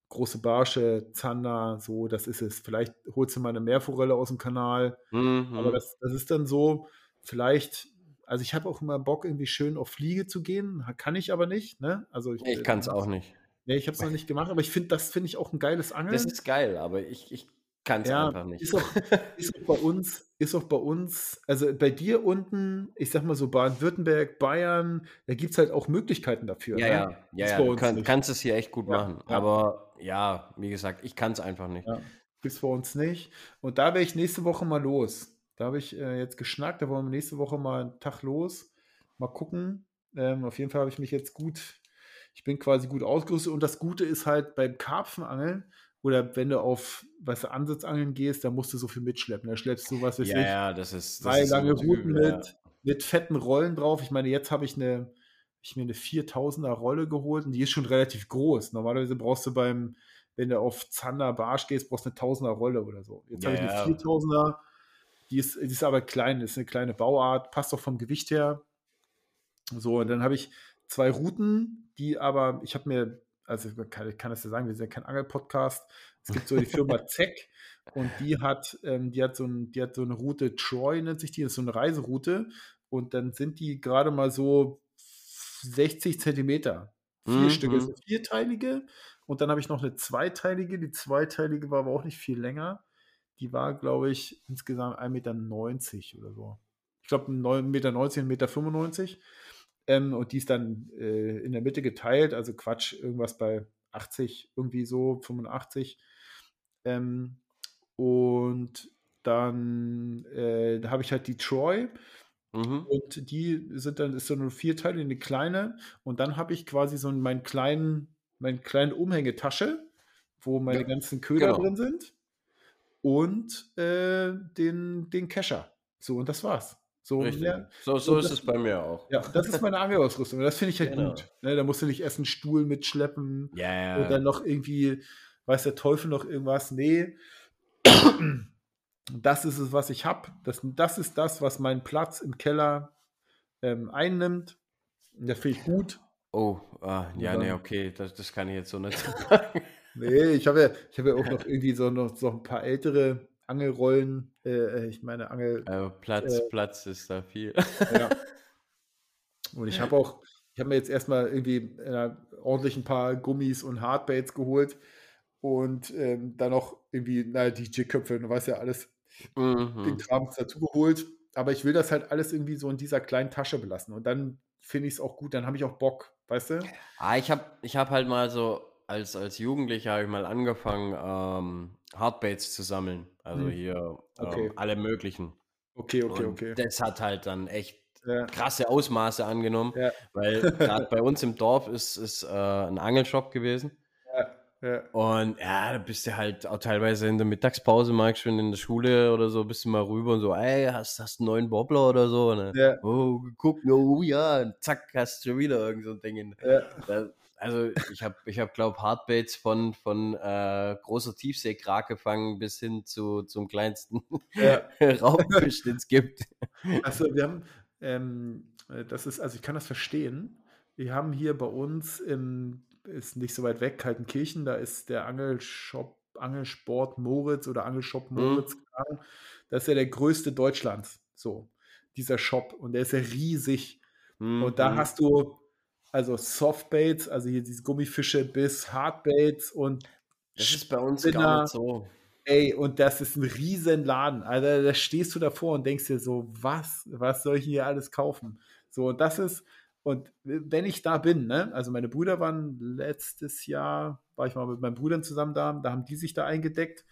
große Barsche, Zander, so, das ist es. Vielleicht holst du mal eine Meerforelle aus dem Kanal. Mhm. Aber das, das ist dann so, vielleicht, also ich habe auch immer Bock, irgendwie schön auf Fliege zu gehen. Kann ich aber nicht, ne? Also ich, ich kann es auch nicht. Nee, ich habe es noch nicht gemacht, aber ich finde, das finde ich auch ein geiles Angeln. Das ist geil, aber ich, ich kann es ja, einfach nicht. Ist auch, ist auch bei uns, ist auch bei uns, also bei dir unten, ich sag mal so Baden-Württemberg, Bayern, da gibt es halt auch Möglichkeiten dafür. Ja, ne? ja, ja, ja. du kann, kannst es hier echt gut ja, machen. Ja. Aber ja, wie gesagt, ich kann es einfach nicht. Ja, gibt es bei uns nicht. Und da wäre ich nächste Woche mal los. Da habe ich äh, jetzt geschnackt, da wollen wir nächste Woche mal einen Tag los. Mal gucken. Ähm, auf jeden Fall habe ich mich jetzt gut ich bin quasi gut ausgerüstet und das Gute ist halt beim Karpfenangeln oder wenn du auf, weißt du, Ansitzangeln gehst, da musst du so viel mitschleppen. Da schleppst du, was weiß ja, ich, ja, das ist, das ist lange Routen mit, ja. mit fetten Rollen drauf. Ich meine, jetzt habe ich eine, ich mir eine 4000er Rolle geholt und die ist schon relativ groß. Normalerweise brauchst du beim, wenn du auf Zander Barsch gehst, brauchst du eine 1000er Rolle oder so. Jetzt ja, habe ich eine 4000er, die ist, die ist aber klein, ist eine kleine Bauart, passt auch vom Gewicht her. So, und dann habe ich zwei Routen, die aber, ich habe mir, also ich kann, ich kann das ja sagen, wir sind ja kein Angel-Podcast. Es gibt so die Firma Zeck und die hat, ähm, die hat so ein, die hat so eine Route Troy, nennt sich die, das ist so eine Reiseroute. Und dann sind die gerade mal so 60 Zentimeter. Vier mhm. Stücke, also vierteilige. Und dann habe ich noch eine zweiteilige. Die zweiteilige war aber auch nicht viel länger. Die war, glaube ich, insgesamt 1,90 Meter oder so. Ich glaube, 1,90 Meter, 1,95 Meter. Ähm, und die ist dann äh, in der Mitte geteilt, also Quatsch, irgendwas bei 80, irgendwie so, 85. Ähm, und dann äh, da habe ich halt die Troy. Mhm. Und die sind dann, ist so eine Vierteile, eine kleine. Und dann habe ich quasi so meinen kleinen, meine kleine Umhängetasche, wo meine ja, ganzen Köder genau. drin sind. Und äh, den, den Kescher. So, und das war's. So, ja, so, so ist das, es bei mir auch. Ja, das ist meine Angelausrüstung. Das finde ich halt genau. gut. Ne, da musst du nicht erst einen Stuhl mitschleppen ja, und dann noch irgendwie, weiß der Teufel noch irgendwas. Nee, das ist es, was ich habe. Das, das ist das, was meinen Platz im Keller ähm, einnimmt. Das finde ich gut. Oh, ah, ja, dann, nee, okay, das, das kann ich jetzt so nicht sagen. nee, ich habe ja, hab ja auch noch irgendwie so noch so ein paar ältere Angelrollen, äh, äh, ich meine Angel. Also Platz, äh, Platz ist da viel. Ja. Und ich habe auch, ich habe mir jetzt erstmal irgendwie äh, ordentlich ein paar Gummis und Hardbaits geholt und ähm, dann noch irgendwie, naja, DJ-Köpfe, du weißt ja alles, mhm. den Kram dazu geholt. Aber ich will das halt alles irgendwie so in dieser kleinen Tasche belassen. Und dann finde ich es auch gut, dann habe ich auch Bock, weißt du? Ah, ich habe ich hab halt mal so, als, als Jugendlicher habe ich mal angefangen, ähm, Hardbaits zu sammeln. Also hm. hier okay. ähm, alle möglichen. Okay, okay, Und okay. Das hat halt dann echt ja. krasse Ausmaße angenommen, ja. weil gerade bei uns im Dorf ist, ist äh, ein Angelshop gewesen. Ja. Und ja, da bist du halt auch teilweise in der Mittagspause, magst schon in der Schule oder so, bist du mal rüber und so, ey, hast, hast einen neuen Bobbler oder so? Dann, ja. Oh, guck, oh ja, und zack, hast du schon wieder irgend so ein Ding. Ja. Da, also ich habe, ich hab, glaube Hardbaits von, von äh, großer Tiefseekrake fangen bis hin zu zum kleinsten ja. Raubfisch, den es gibt. Also wir haben, ähm, das ist, also ich kann das verstehen. Wir haben hier bei uns im, ist nicht so weit weg, Kaltenkirchen, da ist der Angelshop, Angelsport Moritz oder Angelshop mhm. Moritz, mhm. das ist ja der größte Deutschlands, so, dieser Shop und der ist ja riesig. Mhm. Und da mhm. hast du also Softbaits, also hier diese Gummifische bis Hardbaits und das ist bei uns Spinner. gar nicht so. Ey, und das ist ein riesen Laden. Also da stehst du davor und denkst dir so, was, was soll ich hier alles kaufen? So, und das ist, und wenn ich da bin, ne, also meine Brüder waren letztes Jahr, war ich mal mit meinen Brüdern zusammen da, da haben die sich da eingedeckt.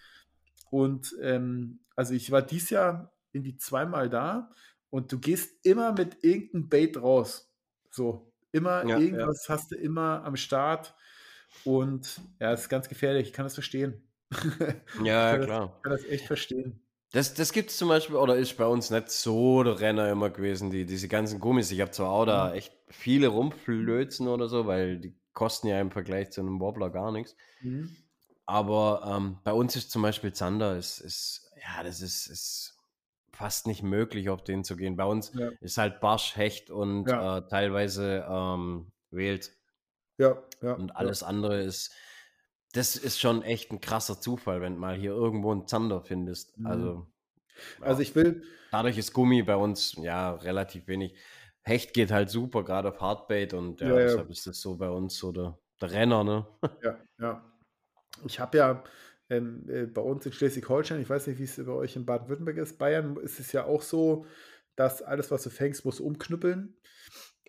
Und ähm, also ich war dieses Jahr irgendwie zweimal da und du gehst immer mit irgendeinem Bait raus. So, immer ja, irgendwas ja. hast du immer am Start. Und ja, es ist ganz gefährlich, ich kann das verstehen. Ja, ich klar. Ich kann das echt verstehen. Das, das gibt es zum Beispiel, oder ist bei uns nicht so der Renner immer gewesen, die, diese ganzen Gummis. Ich habe zwar auch da mhm. echt viele rumflözen oder so, weil die kosten ja im Vergleich zu einem Wobbler gar nichts. Mhm. Aber ähm, bei uns ist zum Beispiel Zander, ist, ist ja, das ist, ist fast nicht möglich, auf den zu gehen. Bei uns ja. ist halt Barsch, Hecht und ja. äh, teilweise ähm, Wählt. Ja, ja. Und alles ja. andere ist, das ist schon echt ein krasser Zufall, wenn du mal hier irgendwo einen Zander findest. Mhm. Also, also ich will. Dadurch ist Gummi bei uns ja relativ wenig. Hecht geht halt super, gerade auf Hardbait und ja. deshalb ist das so bei uns so der, der Renner, ne? Ja, ja. Ich habe ja ähm, äh, bei uns in Schleswig-Holstein, ich weiß nicht, wie es bei euch in Baden-Württemberg ist, Bayern ist es ja auch so, dass alles, was du fängst, musst umknüppeln.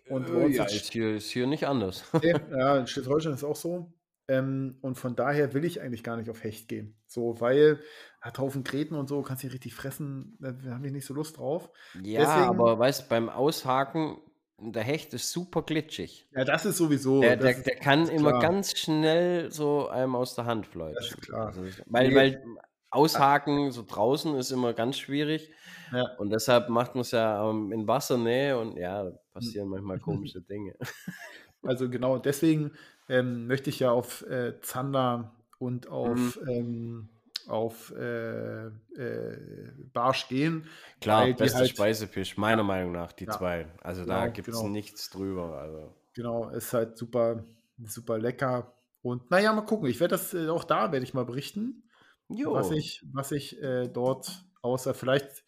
Und äh, ja, ist hier, ist hier nicht anders. ja, in Schleswig-Holstein ist auch so. Ähm, und von daher will ich eigentlich gar nicht auf Hecht gehen. So, weil hat Haufen Gräten und so, kannst du richtig fressen, da habe ich nicht so Lust drauf. Ja, Deswegen, aber weißt beim Aushaken, der Hecht ist super glitschig. Ja, das ist sowieso. Der, der, der kann immer klar. ganz schnell so einem aus der Hand fleutschen. Klar. Also, weil, nee. weil Aushaken so draußen ist immer ganz schwierig. Ja. Und deshalb macht man es ja ähm, in Wassernähe und ja, passieren manchmal komische Dinge. Also genau, deswegen ähm, möchte ich ja auf äh, Zander und auf, mhm. ähm, auf äh, äh, Barsch gehen. Klar, bester halt, Speisefisch, meiner Meinung nach, die ja, zwei. Also genau, da gibt es genau. nichts drüber. Also. Genau, ist halt super, super lecker. Und naja, mal gucken. Ich werde das äh, auch da, werde ich mal berichten, jo. was ich, was ich äh, dort außer vielleicht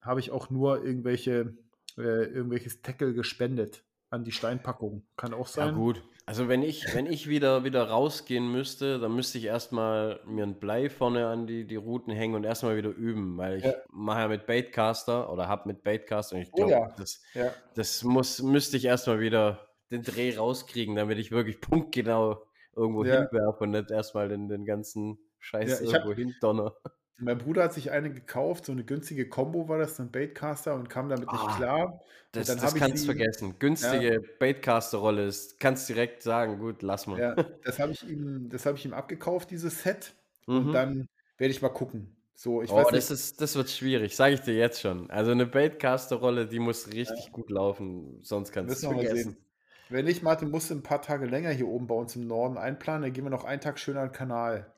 habe ich auch nur irgendwelche, äh, irgendwelches Tackle gespendet an die Steinpackung. Kann auch sein. Ja, gut. Also wenn ich, wenn ich wieder, wieder rausgehen müsste, dann müsste ich erstmal mir ein Blei vorne an die, die Routen hängen und erstmal wieder üben, weil ich ja. mache ja mit Baitcaster oder habe mit Baitcaster und ich glaube, oh ja. das, ja. das muss, müsste ich erstmal wieder den Dreh rauskriegen, damit ich wirklich punktgenau irgendwo hinwerfe und nicht erstmal den, den ganzen Scheiß irgendwo hindonner. Mein Bruder hat sich eine gekauft, so eine günstige Combo war das, ein Baitcaster und kam damit nicht ah, klar. Das, das kannst du vergessen. Günstige ja. Baitcaster-Rolle ist, kannst direkt sagen, gut, lass mal. Ja, das habe ich ihm, ich ihm abgekauft, dieses Set. Mhm. Und dann werde ich mal gucken. So, ich oh, weiß das, ist, das wird schwierig, sage ich dir jetzt schon. Also eine Baitcaster-Rolle, die muss richtig ja. gut laufen, sonst kannst du es vergessen. Wenn nicht, Martin, musst du ein paar Tage länger hier oben bei uns im Norden einplanen, dann gehen wir noch einen Tag schöner an den Kanal.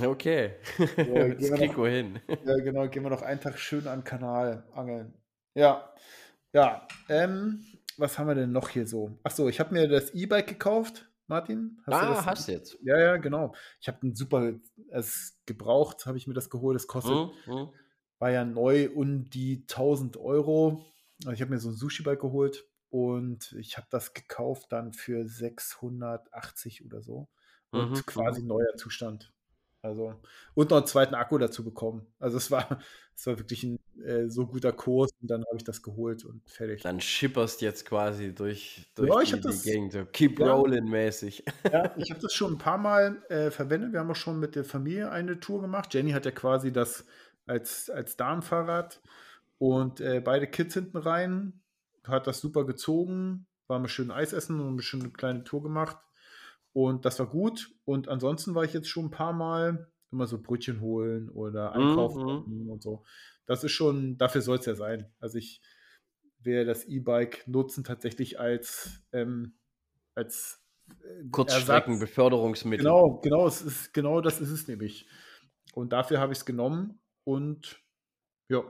Okay, ja, das kriegen wir hin. Ja, genau, gehen wir noch einen Tag schön an den Kanal angeln. Ja, ja, ähm, was haben wir denn noch hier so? Achso, ich habe mir das E-Bike gekauft, Martin. Hast ah, du das? hast du jetzt. Ja, ja, genau. Ich habe ein super, es gebraucht, habe ich mir das geholt. Das kostet, mhm, mhm. war ja neu um die 1000 Euro. Also ich habe mir so ein Sushi-Bike geholt und ich habe das gekauft dann für 680 oder so. Und mhm, quasi mhm. neuer Zustand. Also, und noch einen zweiten Akku dazu bekommen. Also es war, es war wirklich ein äh, so guter Kurs und dann habe ich das geholt und fertig. Dann schipperst jetzt quasi durch, durch ja, ich die, das, Gegend, so Keep ja, Rolling mäßig. Ja, ich habe das schon ein paar Mal äh, verwendet. Wir haben auch schon mit der Familie eine Tour gemacht. Jenny hat ja quasi das als, als Darmfahrrad und äh, beide Kids hinten rein. Hat das super gezogen, war mal schön Eis essen und eine schöne kleine Tour gemacht. Und das war gut. Und ansonsten war ich jetzt schon ein paar Mal immer so Brötchen holen oder einkaufen mhm. und so. Das ist schon, dafür soll es ja sein. Also ich werde das E-Bike nutzen tatsächlich als, ähm, als äh, Kurzstreckenbeförderungsmittel. Genau, genau, es ist, genau das ist es nämlich. Und dafür habe ich es genommen und ja,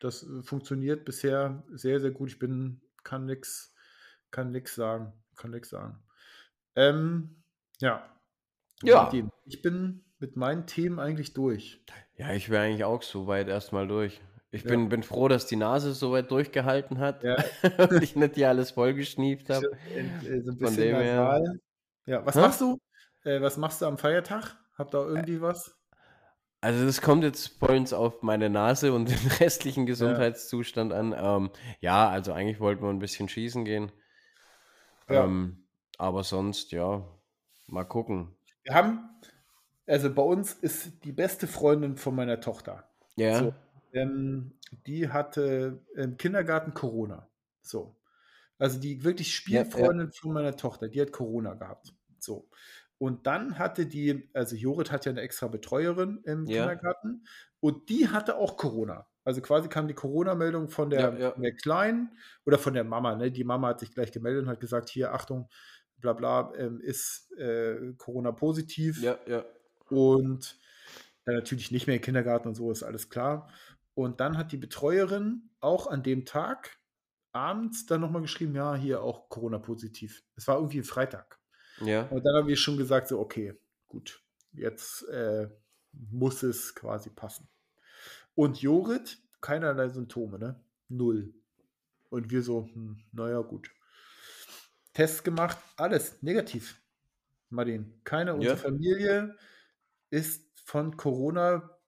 das äh, funktioniert bisher sehr, sehr gut. Ich bin, kann nichts kann nix sagen. Kann nichts sagen. Ähm, ja. Ja. Ich bin mit meinen Themen eigentlich durch. Ja, ich wäre eigentlich auch so weit erstmal durch. Ich ja. bin, bin froh, dass die Nase so weit durchgehalten hat ja. und ich nicht hier alles vollgeschnieft habe. Äh, so Von dem her. Ja, was Hä? machst du? Äh, was machst du am Feiertag? Habt ihr irgendwie was? Also das kommt jetzt vollends auf meine Nase und den restlichen Gesundheitszustand ja. an. Ähm, ja, also eigentlich wollten wir ein bisschen schießen gehen. Ja. Ähm, aber sonst, ja, mal gucken. Wir haben, also bei uns ist die beste Freundin von meiner Tochter. Ja. So, ähm, die hatte im Kindergarten Corona. So. Also die wirklich Spielfreundin ja, ja. von meiner Tochter, die hat Corona gehabt. So. Und dann hatte die, also Jorit hat ja eine extra Betreuerin im ja. Kindergarten und die hatte auch Corona. Also quasi kam die Corona-Meldung von der, ja, ja. der Kleinen oder von der Mama. Ne? Die Mama hat sich gleich gemeldet und hat gesagt, hier, Achtung, bla bla, ähm, ist äh, Corona positiv. Ja, ja. Und äh, natürlich nicht mehr im Kindergarten und so, ist alles klar. Und dann hat die Betreuerin auch an dem Tag abends dann nochmal geschrieben, ja, hier auch Corona positiv. Es war irgendwie Freitag. Ja. Und dann haben wir schon gesagt, so, okay, gut, jetzt äh, muss es quasi passen. Und Jorit, keinerlei Symptome, ne? Null. Und wir so, hm, naja, gut. Tests gemacht, alles negativ. Martin, keine ja. unsere Familie ist von Corona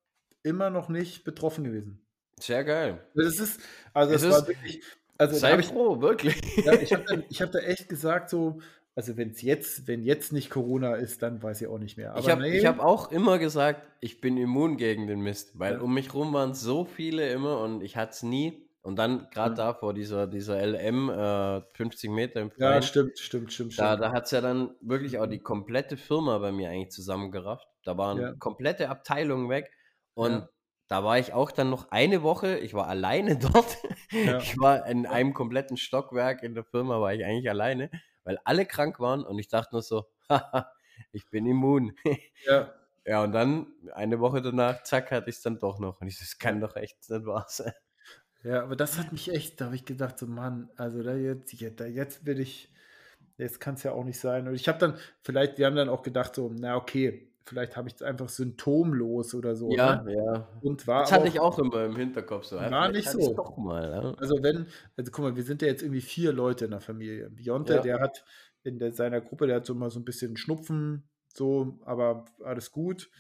immer noch nicht betroffen gewesen. Sehr geil. Das ist, also es, es war wirklich, also sei froh, wirklich. Ja, ich habe da, hab da echt gesagt, so, also wenn es jetzt, wenn jetzt nicht Corona ist, dann weiß ich auch nicht mehr. Aber ich habe nee. hab auch immer gesagt, ich bin immun gegen den Mist, weil ja. um mich rum waren so viele immer und ich hatte es nie. Und dann gerade ja. da vor dieser, dieser LM, äh, 50 Meter im Freien, Ja, stimmt, stimmt, stimmt. Da, da hat es ja dann wirklich auch die komplette Firma bei mir eigentlich zusammengerafft. Da waren ja. komplette Abteilungen weg. Und da war ich auch dann noch eine Woche, ich war alleine dort. Ich war in einem kompletten Stockwerk in der Firma, war ich eigentlich alleine weil alle krank waren und ich dachte nur so, haha, ich bin immun. Ja. Ja, und dann eine Woche danach, zack, hatte ich es dann doch noch. Und ich so, das kann doch echt nicht wahr sein. Ja, aber das hat mich echt, da habe ich gedacht, so Mann, also da jetzt, da jetzt will ich, jetzt kann es ja auch nicht sein. Und ich habe dann, vielleicht, wir haben dann auch gedacht, so, na okay, vielleicht habe ich es einfach symptomlos oder so. Ja, ne? ja. Und war das hatte auch, ich auch immer im Hinterkopf so. War nicht so. Doch mal, ja. Also wenn, also guck mal, wir sind ja jetzt irgendwie vier Leute in der Familie. Bionte, ja. der hat in der, seiner Gruppe, der hat so mal so ein bisschen Schnupfen, so, aber alles gut.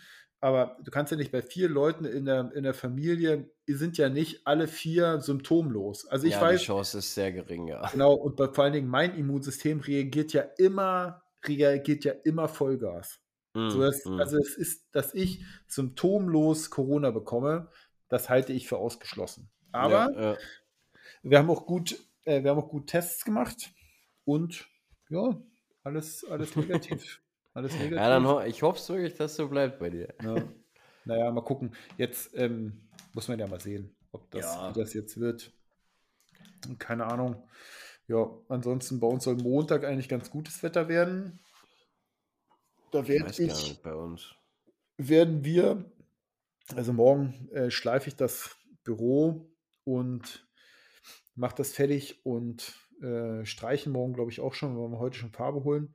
Aber du kannst ja nicht bei vier Leuten in der, in der Familie, sind ja nicht alle vier symptomlos. Also ich ja, weiß. Die Chance ist sehr gering, ja. Genau, und bei, vor allen Dingen mein Immunsystem reagiert ja immer, reagiert ja immer Vollgas. Mm, so dass, mm. Also es ist, dass ich symptomlos Corona bekomme, das halte ich für ausgeschlossen. Aber ja, ja. wir haben auch gut, äh, wir haben auch gut Tests gemacht und ja, alles, alles negativ. Alles negativ. Ja, dann ich hoffe wirklich, dass so bleibt bei dir. Ja. Naja, mal gucken. Jetzt ähm, muss man ja mal sehen, ob das, ja. das jetzt wird. Keine Ahnung. Ja, ansonsten bei uns soll Montag eigentlich ganz gutes Wetter werden. Da werde ich, ich bei uns. werden wir, also morgen äh, schleife ich das Büro und mache das fertig und äh, streichen morgen, glaube ich, auch schon, weil wir heute schon Farbe holen.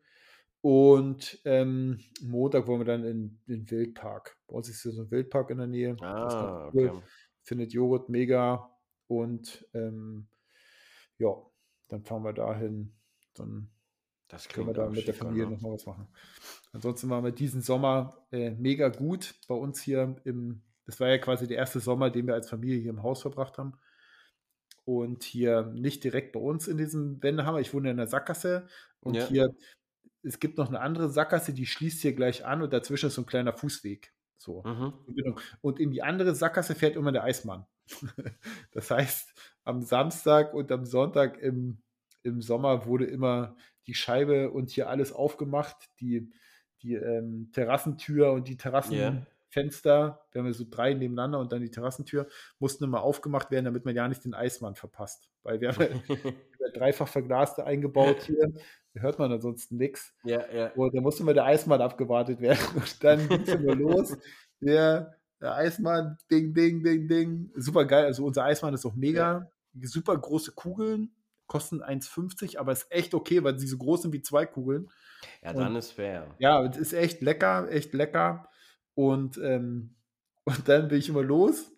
Und ähm, Montag wollen wir dann in den Wildpark. Bei uns ist hier so ein Wildpark in der Nähe. Ah, cool. okay. Findet Joghurt mega. Und ähm, ja, dann fahren wir dahin. Dann das können wir da mit der Familie nochmal was machen. Ansonsten waren wir diesen Sommer äh, mega gut bei uns hier im, das war ja quasi der erste Sommer, den wir als Familie hier im Haus verbracht haben. Und hier nicht direkt bei uns in diesem Wendehammer. Ich wohne in der Sackgasse und ja. hier, es gibt noch eine andere Sackgasse, die schließt hier gleich an und dazwischen ist so ein kleiner Fußweg. So. Mhm. Und in die andere Sackgasse fährt immer der Eismann. das heißt, am Samstag und am Sonntag im, im Sommer wurde immer die Scheibe und hier alles aufgemacht. Die, die ähm, Terrassentür und die Terrassenfenster, yeah. wir haben ja so drei nebeneinander und dann die Terrassentür, mussten immer aufgemacht werden, damit man ja nicht den Eismann verpasst. Weil wir haben ja dreifach verglaste eingebaut hier. Da hört man ansonsten nichts. Ja, ja. Und da musste immer der Eismann abgewartet werden. Und dann ging es immer los. Der, der Eismann, ding, ding, ding, ding. Super geil. Also unser Eismann ist auch mega. Ja. Super große Kugeln kosten 1,50, aber ist echt okay, weil sie so groß sind wie zwei Kugeln. Ja, dann und, ist fair. Ja, es ist echt lecker, echt lecker. Und, ähm, und dann bin ich immer los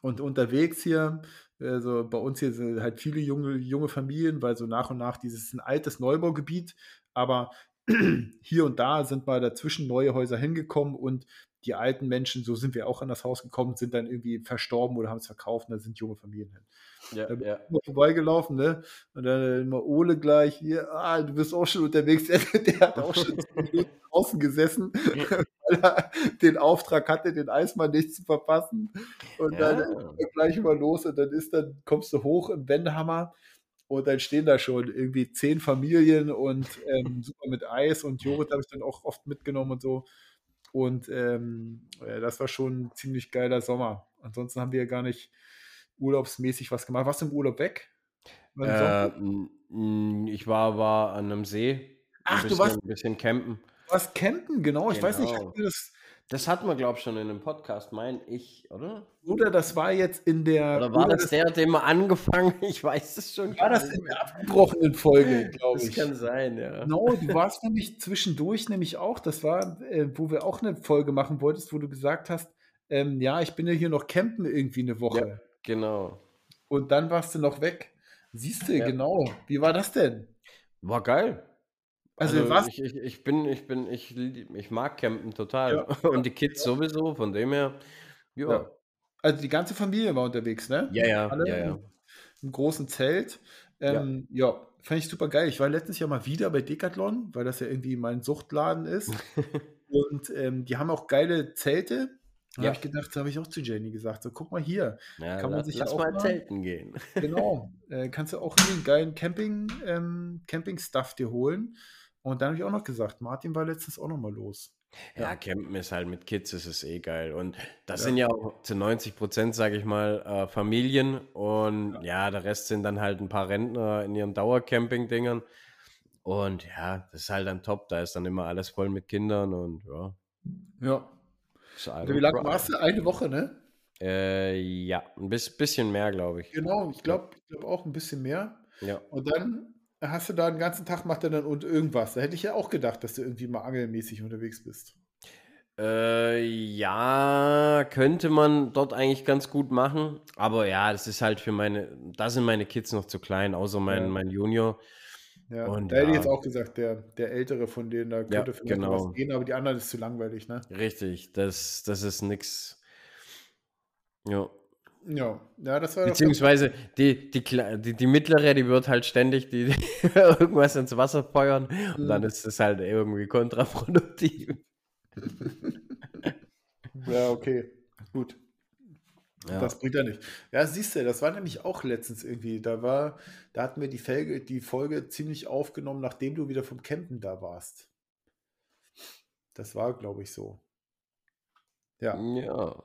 und unterwegs hier. Also bei uns hier sind halt viele junge, junge Familien, weil so nach und nach dieses ist ein altes Neubaugebiet, aber hier und da sind mal dazwischen neue Häuser hingekommen und die alten Menschen, so sind wir auch an das Haus gekommen, sind dann irgendwie verstorben oder haben es verkauft und da sind junge Familien hin. Ja, da bin ja. ich vorbeigelaufen, ne? Und dann immer Ole gleich, hier, ah, du bist auch schon unterwegs. Der hat auch schon draußen gesessen, weil er den Auftrag hatte, den Eismann nicht zu verpassen. Und ja. dann gleich immer los und dann ist dann, kommst du hoch im Wendehammer und dann stehen da schon irgendwie zehn Familien und ähm, super mit Eis und Joghurt habe ich dann auch oft mitgenommen und so. Und ähm, das war schon ein ziemlich geiler Sommer. Ansonsten haben wir ja gar nicht urlaubsmäßig was gemacht. Warst du im Urlaub weg? Äh, ich war, war an einem See. Ach, bisschen, du warst ein bisschen campen. Warst campen, genau. Ich genau. weiß nicht, genau. das, das hatten wir, glaube ich, schon in einem Podcast, mein ich, oder? Oder das war jetzt in der. Oder war oder das, der, den wir angefangen? Ich weiß es schon. War das in der abgebrochenen Folge, glaube ich. Das kann sein, ja. No, du warst nämlich zwischendurch nämlich auch, das war, äh, wo wir auch eine Folge machen wolltest, wo du gesagt hast, ähm, ja, ich bin ja hier noch campen irgendwie eine Woche. Ja, genau. Und dann warst du noch weg. Siehst du, ja. genau. Wie war das denn? War geil. Also, also was? Ich, ich, ich, bin, ich bin, ich, ich mag Campen total. Ja. Und die Kids sowieso, von dem her, ja. ja. Also die ganze Familie war unterwegs, ne? Ja, ja. Alle ja, ja. Im großen Zelt. Ähm, ja. ja, fand ich super geil. Ich war letztes Jahr mal wieder bei Decathlon, weil das ja irgendwie mein Suchtladen ist. Und ähm, die haben auch geile Zelte. Da ja. habe ich gedacht, da habe ich auch zu Jenny gesagt, so guck mal hier, ja, kann man lass, sich lass ja auch mal zelten gehen. Genau, äh, kannst du auch einen geilen Camping, ähm, Camping-Stuff dir holen. Und dann habe ich auch noch gesagt, Martin war letztens auch noch mal los. Ja, ja, Campen ist halt mit Kids, ist es eh geil. Und das ja. sind ja auch zu 90 Prozent, sage ich mal, äh, Familien. Und ja. ja. der Rest sind dann halt ein paar Rentner in ihren Dauercamping-Dingern. Und ja, das ist halt dann top. Da ist dann immer alles voll mit Kindern und ja. Ja. Also wie lange warst du? Eine Woche, ne? Äh, ja, ein bisschen mehr, glaube ich. Genau, ich glaube ich glaub auch ein bisschen mehr. Ja. Und dann hast du da den ganzen Tag, macht er dann und irgendwas. Da hätte ich ja auch gedacht, dass du irgendwie mal angelmäßig unterwegs bist. Äh, ja, könnte man dort eigentlich ganz gut machen. Aber ja, das ist halt für meine, da sind meine Kids noch zu klein, außer mein, ja. mein Junior. Ja, und da hätte ich jetzt auch gesagt, der, der Ältere von denen, da könnte ja, vielleicht genau. was gehen, aber die anderen ist zu langweilig, ne? Richtig, das, das ist nix. Ja. Ja, ja, das war Beziehungsweise die, die, die, die mittlere, die wird halt ständig die, irgendwas ins Wasser feuern und dann mhm. ist es halt irgendwie kontraproduktiv. ja, okay, gut. Ja. Das bringt ja nicht. Ja, siehst du, das war nämlich auch letztens irgendwie. Da war, da hatten wir die Folge, die Folge ziemlich aufgenommen, nachdem du wieder vom Campen da warst. Das war, glaube ich, so. Ja. Ja.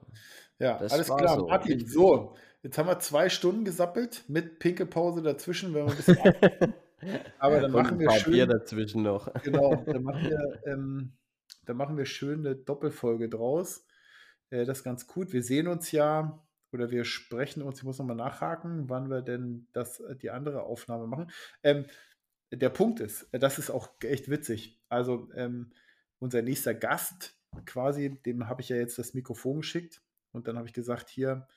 Ja, das alles klar. So. Martin, so, jetzt haben wir zwei Stunden gesappelt mit Pinkelpause dazwischen, wenn wir ein bisschen Aber dann machen wir schön. Bier dazwischen noch. Genau, dann machen wir, ähm, dann machen wir schön eine Doppelfolge draus. Äh, das ist ganz gut. Wir sehen uns ja oder wir sprechen uns, ich muss nochmal nachhaken, wann wir denn das, äh, die andere Aufnahme machen. Ähm, der Punkt ist, äh, das ist auch echt witzig. Also ähm, unser nächster Gast quasi, dem habe ich ja jetzt das Mikrofon geschickt und dann habe ich gesagt, hier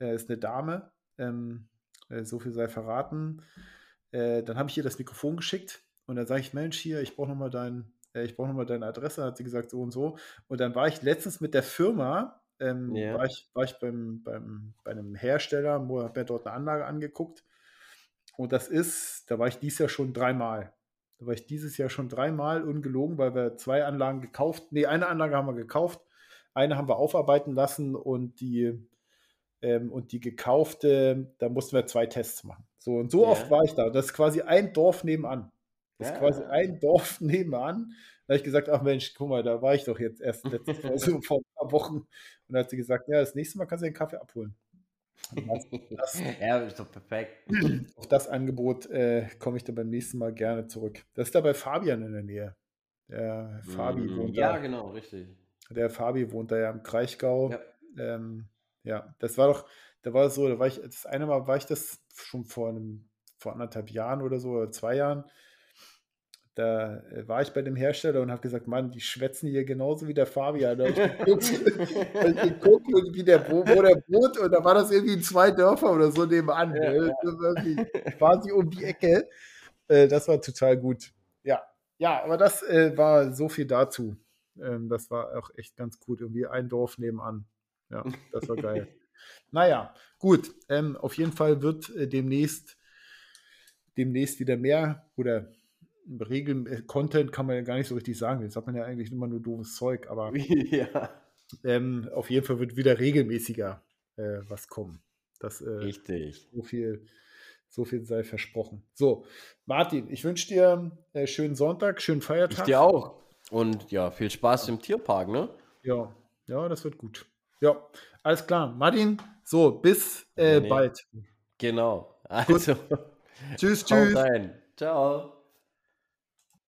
äh, ist eine Dame, ähm, äh, so viel sei verraten. Äh, dann habe ich ihr das Mikrofon geschickt und dann sage ich, Mensch, hier, ich brauche nochmal dein, äh, ich brauche nochmal deine Adresse, hat sie gesagt, so und so. Und dann war ich letztens mit der Firma, ähm, yeah. war ich, war ich beim, beim, bei einem Hersteller, wo habe mir dort eine Anlage angeguckt. Und das ist, da war ich dieses Jahr schon dreimal. Da war ich dieses Jahr schon dreimal ungelogen, weil wir zwei Anlagen gekauft, nee, eine Anlage haben wir gekauft eine haben wir aufarbeiten lassen und die, ähm, und die gekaufte, da mussten wir zwei Tests machen. So und so ja. oft war ich da. Das ist quasi ein Dorf nebenan. Das ja. ist quasi ein Dorf nebenan. Da habe ich gesagt, ach Mensch, guck mal, da war ich doch jetzt erst letztes Mal so vor ein paar Wochen. Und da hat sie gesagt, ja, das nächste Mal kannst du den Kaffee abholen. Das, ja, ist doch perfekt. Auf das Angebot äh, komme ich dann beim nächsten Mal gerne zurück. Das ist da bei Fabian in der Nähe. Der Fabi mm, wohnt ja, da. Ja, genau, richtig. Der Fabi wohnt da ja im Kraichgau. Ja. Ähm, ja, das war doch, da war es so, da war ich, das eine Mal war ich das schon vor einem, vor anderthalb Jahren oder so, oder zwei Jahren. Da äh, war ich bei dem Hersteller und habe gesagt, Mann, die schwätzen hier genauso wie der Fabian. Da ich geguckt, wie der, wo, wo der wohnt und da war das irgendwie in zwei Dörfer oder so nebenan. Ja, ne? ja. Quasi um die Ecke. Äh, das war total gut. Ja, ja, aber das äh, war so viel dazu. Ähm, das war auch echt ganz gut. Irgendwie ein Dorf nebenan. Ja, das war geil. naja, gut. Ähm, auf jeden Fall wird äh, demnächst, demnächst wieder mehr oder Regeln, äh, Content kann man ja gar nicht so richtig sagen. Jetzt hat man ja eigentlich immer nur doofes Zeug, aber ja. ähm, auf jeden Fall wird wieder regelmäßiger äh, was kommen. Das, äh, richtig. So viel, so viel sei versprochen. So, Martin, ich wünsche dir äh, schönen Sonntag, schönen Feiertag. Ich dir auch. Und ja, viel Spaß im Tierpark, ne? Ja, ja, das wird gut. Ja, alles klar. Martin, so, bis äh, nee. bald. Genau. Also. Tschüss, tschüss. Ciao.